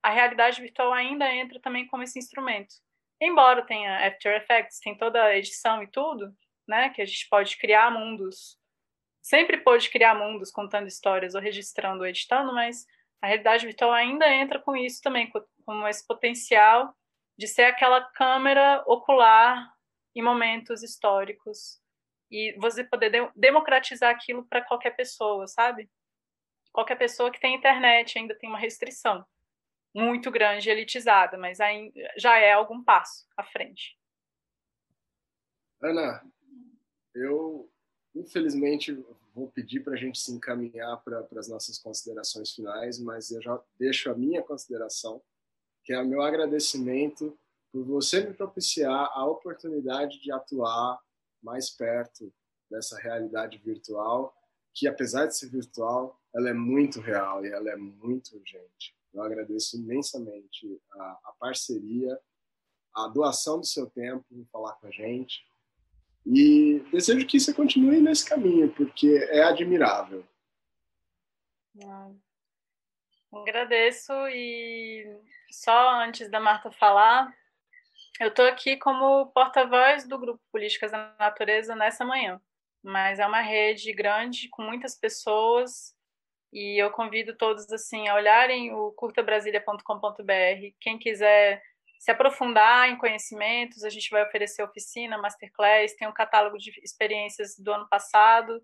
a realidade virtual ainda entra também como esse instrumento embora tenha After Effects, tem toda a edição e tudo, né, que a gente pode criar mundos, sempre pode criar mundos contando histórias ou registrando ou editando, mas a realidade virtual ainda entra com isso também, com esse potencial de ser aquela câmera ocular em momentos históricos e você poder de democratizar aquilo para qualquer pessoa, sabe? Qualquer pessoa que tem internet ainda tem uma restrição muito grande elitizada, mas já é algum passo à frente. Ana, eu infelizmente vou pedir para a gente se encaminhar para as nossas considerações finais, mas eu já deixo a minha consideração, que é o meu agradecimento por você me propiciar a oportunidade de atuar mais perto dessa realidade virtual, que apesar de ser virtual, ela é muito real e ela é muito urgente. Eu agradeço imensamente a, a parceria, a doação do seu tempo em falar com a gente. E desejo que você continue nesse caminho, porque é admirável. Agradeço e só antes da Marta falar, eu estou aqui como porta-voz do Grupo Políticas da Natureza nessa manhã, mas é uma rede grande com muitas pessoas e eu convido todos assim a olharem o curtabrasilia.com.br. Quem quiser se aprofundar em conhecimentos, a gente vai oferecer oficina, masterclass, tem um catálogo de experiências do ano passado,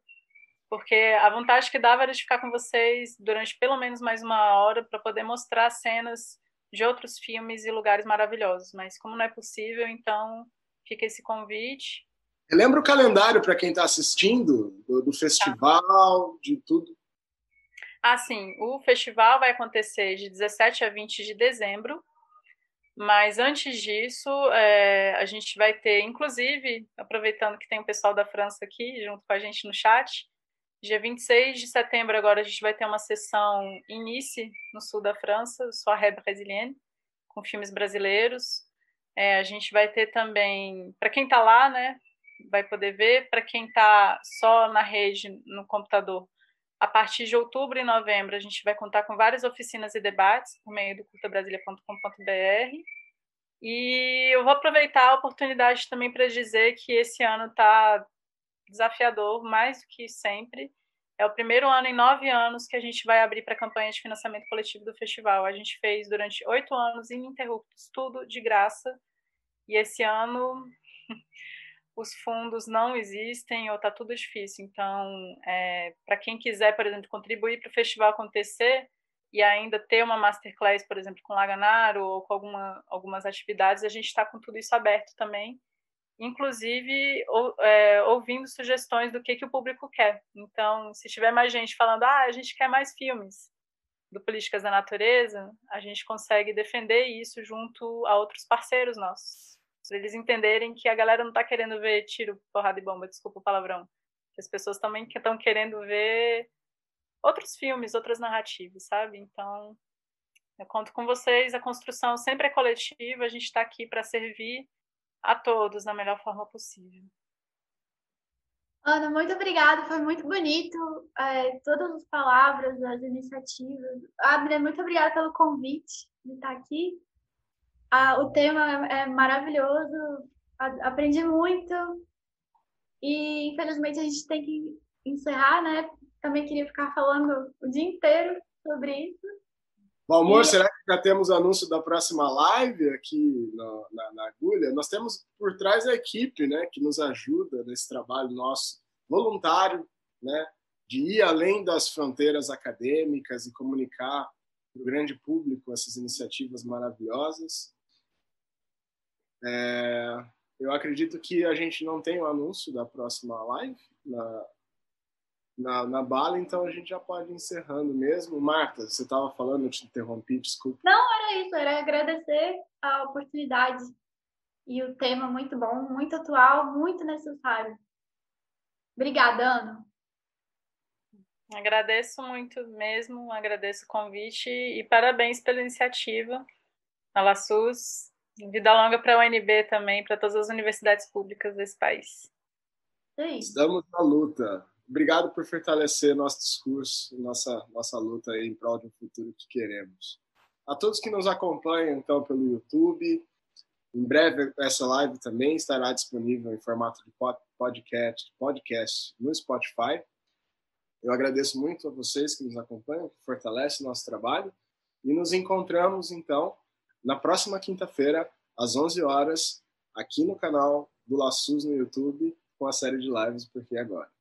porque a vontade que dava era de ficar com vocês durante pelo menos mais uma hora para poder mostrar cenas de outros filmes e lugares maravilhosos. Mas como não é possível, então fica esse convite. Lembra o calendário para quem está assistindo do, do festival, tá. de tudo. Assim, o festival vai acontecer de 17 a 20 de dezembro, mas antes disso, é, a gente vai ter, inclusive, aproveitando que tem o pessoal da França aqui junto com a gente no chat, dia 26 de setembro agora a gente vai ter uma sessão Inice no sul da França, Soirée Brésilienne, com filmes brasileiros. É, a gente vai ter também, para quem está lá, né, vai poder ver, para quem está só na rede, no computador, a partir de outubro e novembro, a gente vai contar com várias oficinas e debates por meio do curtabrasilia.com.br. E eu vou aproveitar a oportunidade também para dizer que esse ano está desafiador, mais do que sempre. É o primeiro ano em nove anos que a gente vai abrir para a campanha de financiamento coletivo do festival. A gente fez durante oito anos ininterruptos, tudo de graça. E esse ano os fundos não existem ou está tudo difícil. Então, é, para quem quiser, por exemplo, contribuir para o festival acontecer e ainda ter uma masterclass, por exemplo, com Laganaro ou com alguma, algumas atividades, a gente está com tudo isso aberto também, inclusive ou, é, ouvindo sugestões do que, que o público quer. Então, se tiver mais gente falando, ah, a gente quer mais filmes, do Políticas da Natureza, a gente consegue defender isso junto a outros parceiros nossos. Para eles entenderem que a galera não está querendo ver tiro, porrada e bomba, desculpa o palavrão. As pessoas também estão querendo ver outros filmes, outras narrativas, sabe? Então, eu conto com vocês, a construção sempre é coletiva, a gente está aqui para servir a todos da melhor forma possível. Ana, muito obrigada, foi muito bonito, é, todas as palavras, as iniciativas. Abner, muito obrigada pelo convite de estar aqui. Ah, o tema é maravilhoso, aprendi muito e infelizmente a gente tem que encerrar, né? Também queria ficar falando o dia inteiro sobre isso. Valmor, e... será que já temos anúncio da próxima live aqui na, na, na, agulha? Nós temos por trás a equipe, né, que nos ajuda nesse trabalho nosso voluntário, né, de ir além das fronteiras acadêmicas e comunicar para o grande público essas iniciativas maravilhosas. É, eu acredito que a gente não tem o anúncio da próxima live na, na, na bala, então a gente já pode ir encerrando mesmo. Marta, você estava falando, eu te interrompi, desculpa. Não, era isso, era agradecer a oportunidade e o tema muito bom, muito atual, muito necessário. Obrigada, Ana. Agradeço muito mesmo, agradeço o convite e parabéns pela iniciativa. A LaSUS, vida longa para a UNB também, para todas as universidades públicas desse país. É Estamos na luta. Obrigado por fortalecer nosso discurso, nossa, nossa luta aí em prol de um futuro que queremos. A todos que nos acompanham, então, pelo YouTube, em breve essa live também estará disponível em formato de podcast, podcast no Spotify. Eu agradeço muito a vocês que nos acompanham, que fortalecem nosso trabalho. E nos encontramos, então, na próxima quinta-feira, às 11 horas, aqui no canal do Laçus no YouTube, com a série de lives Porque Agora.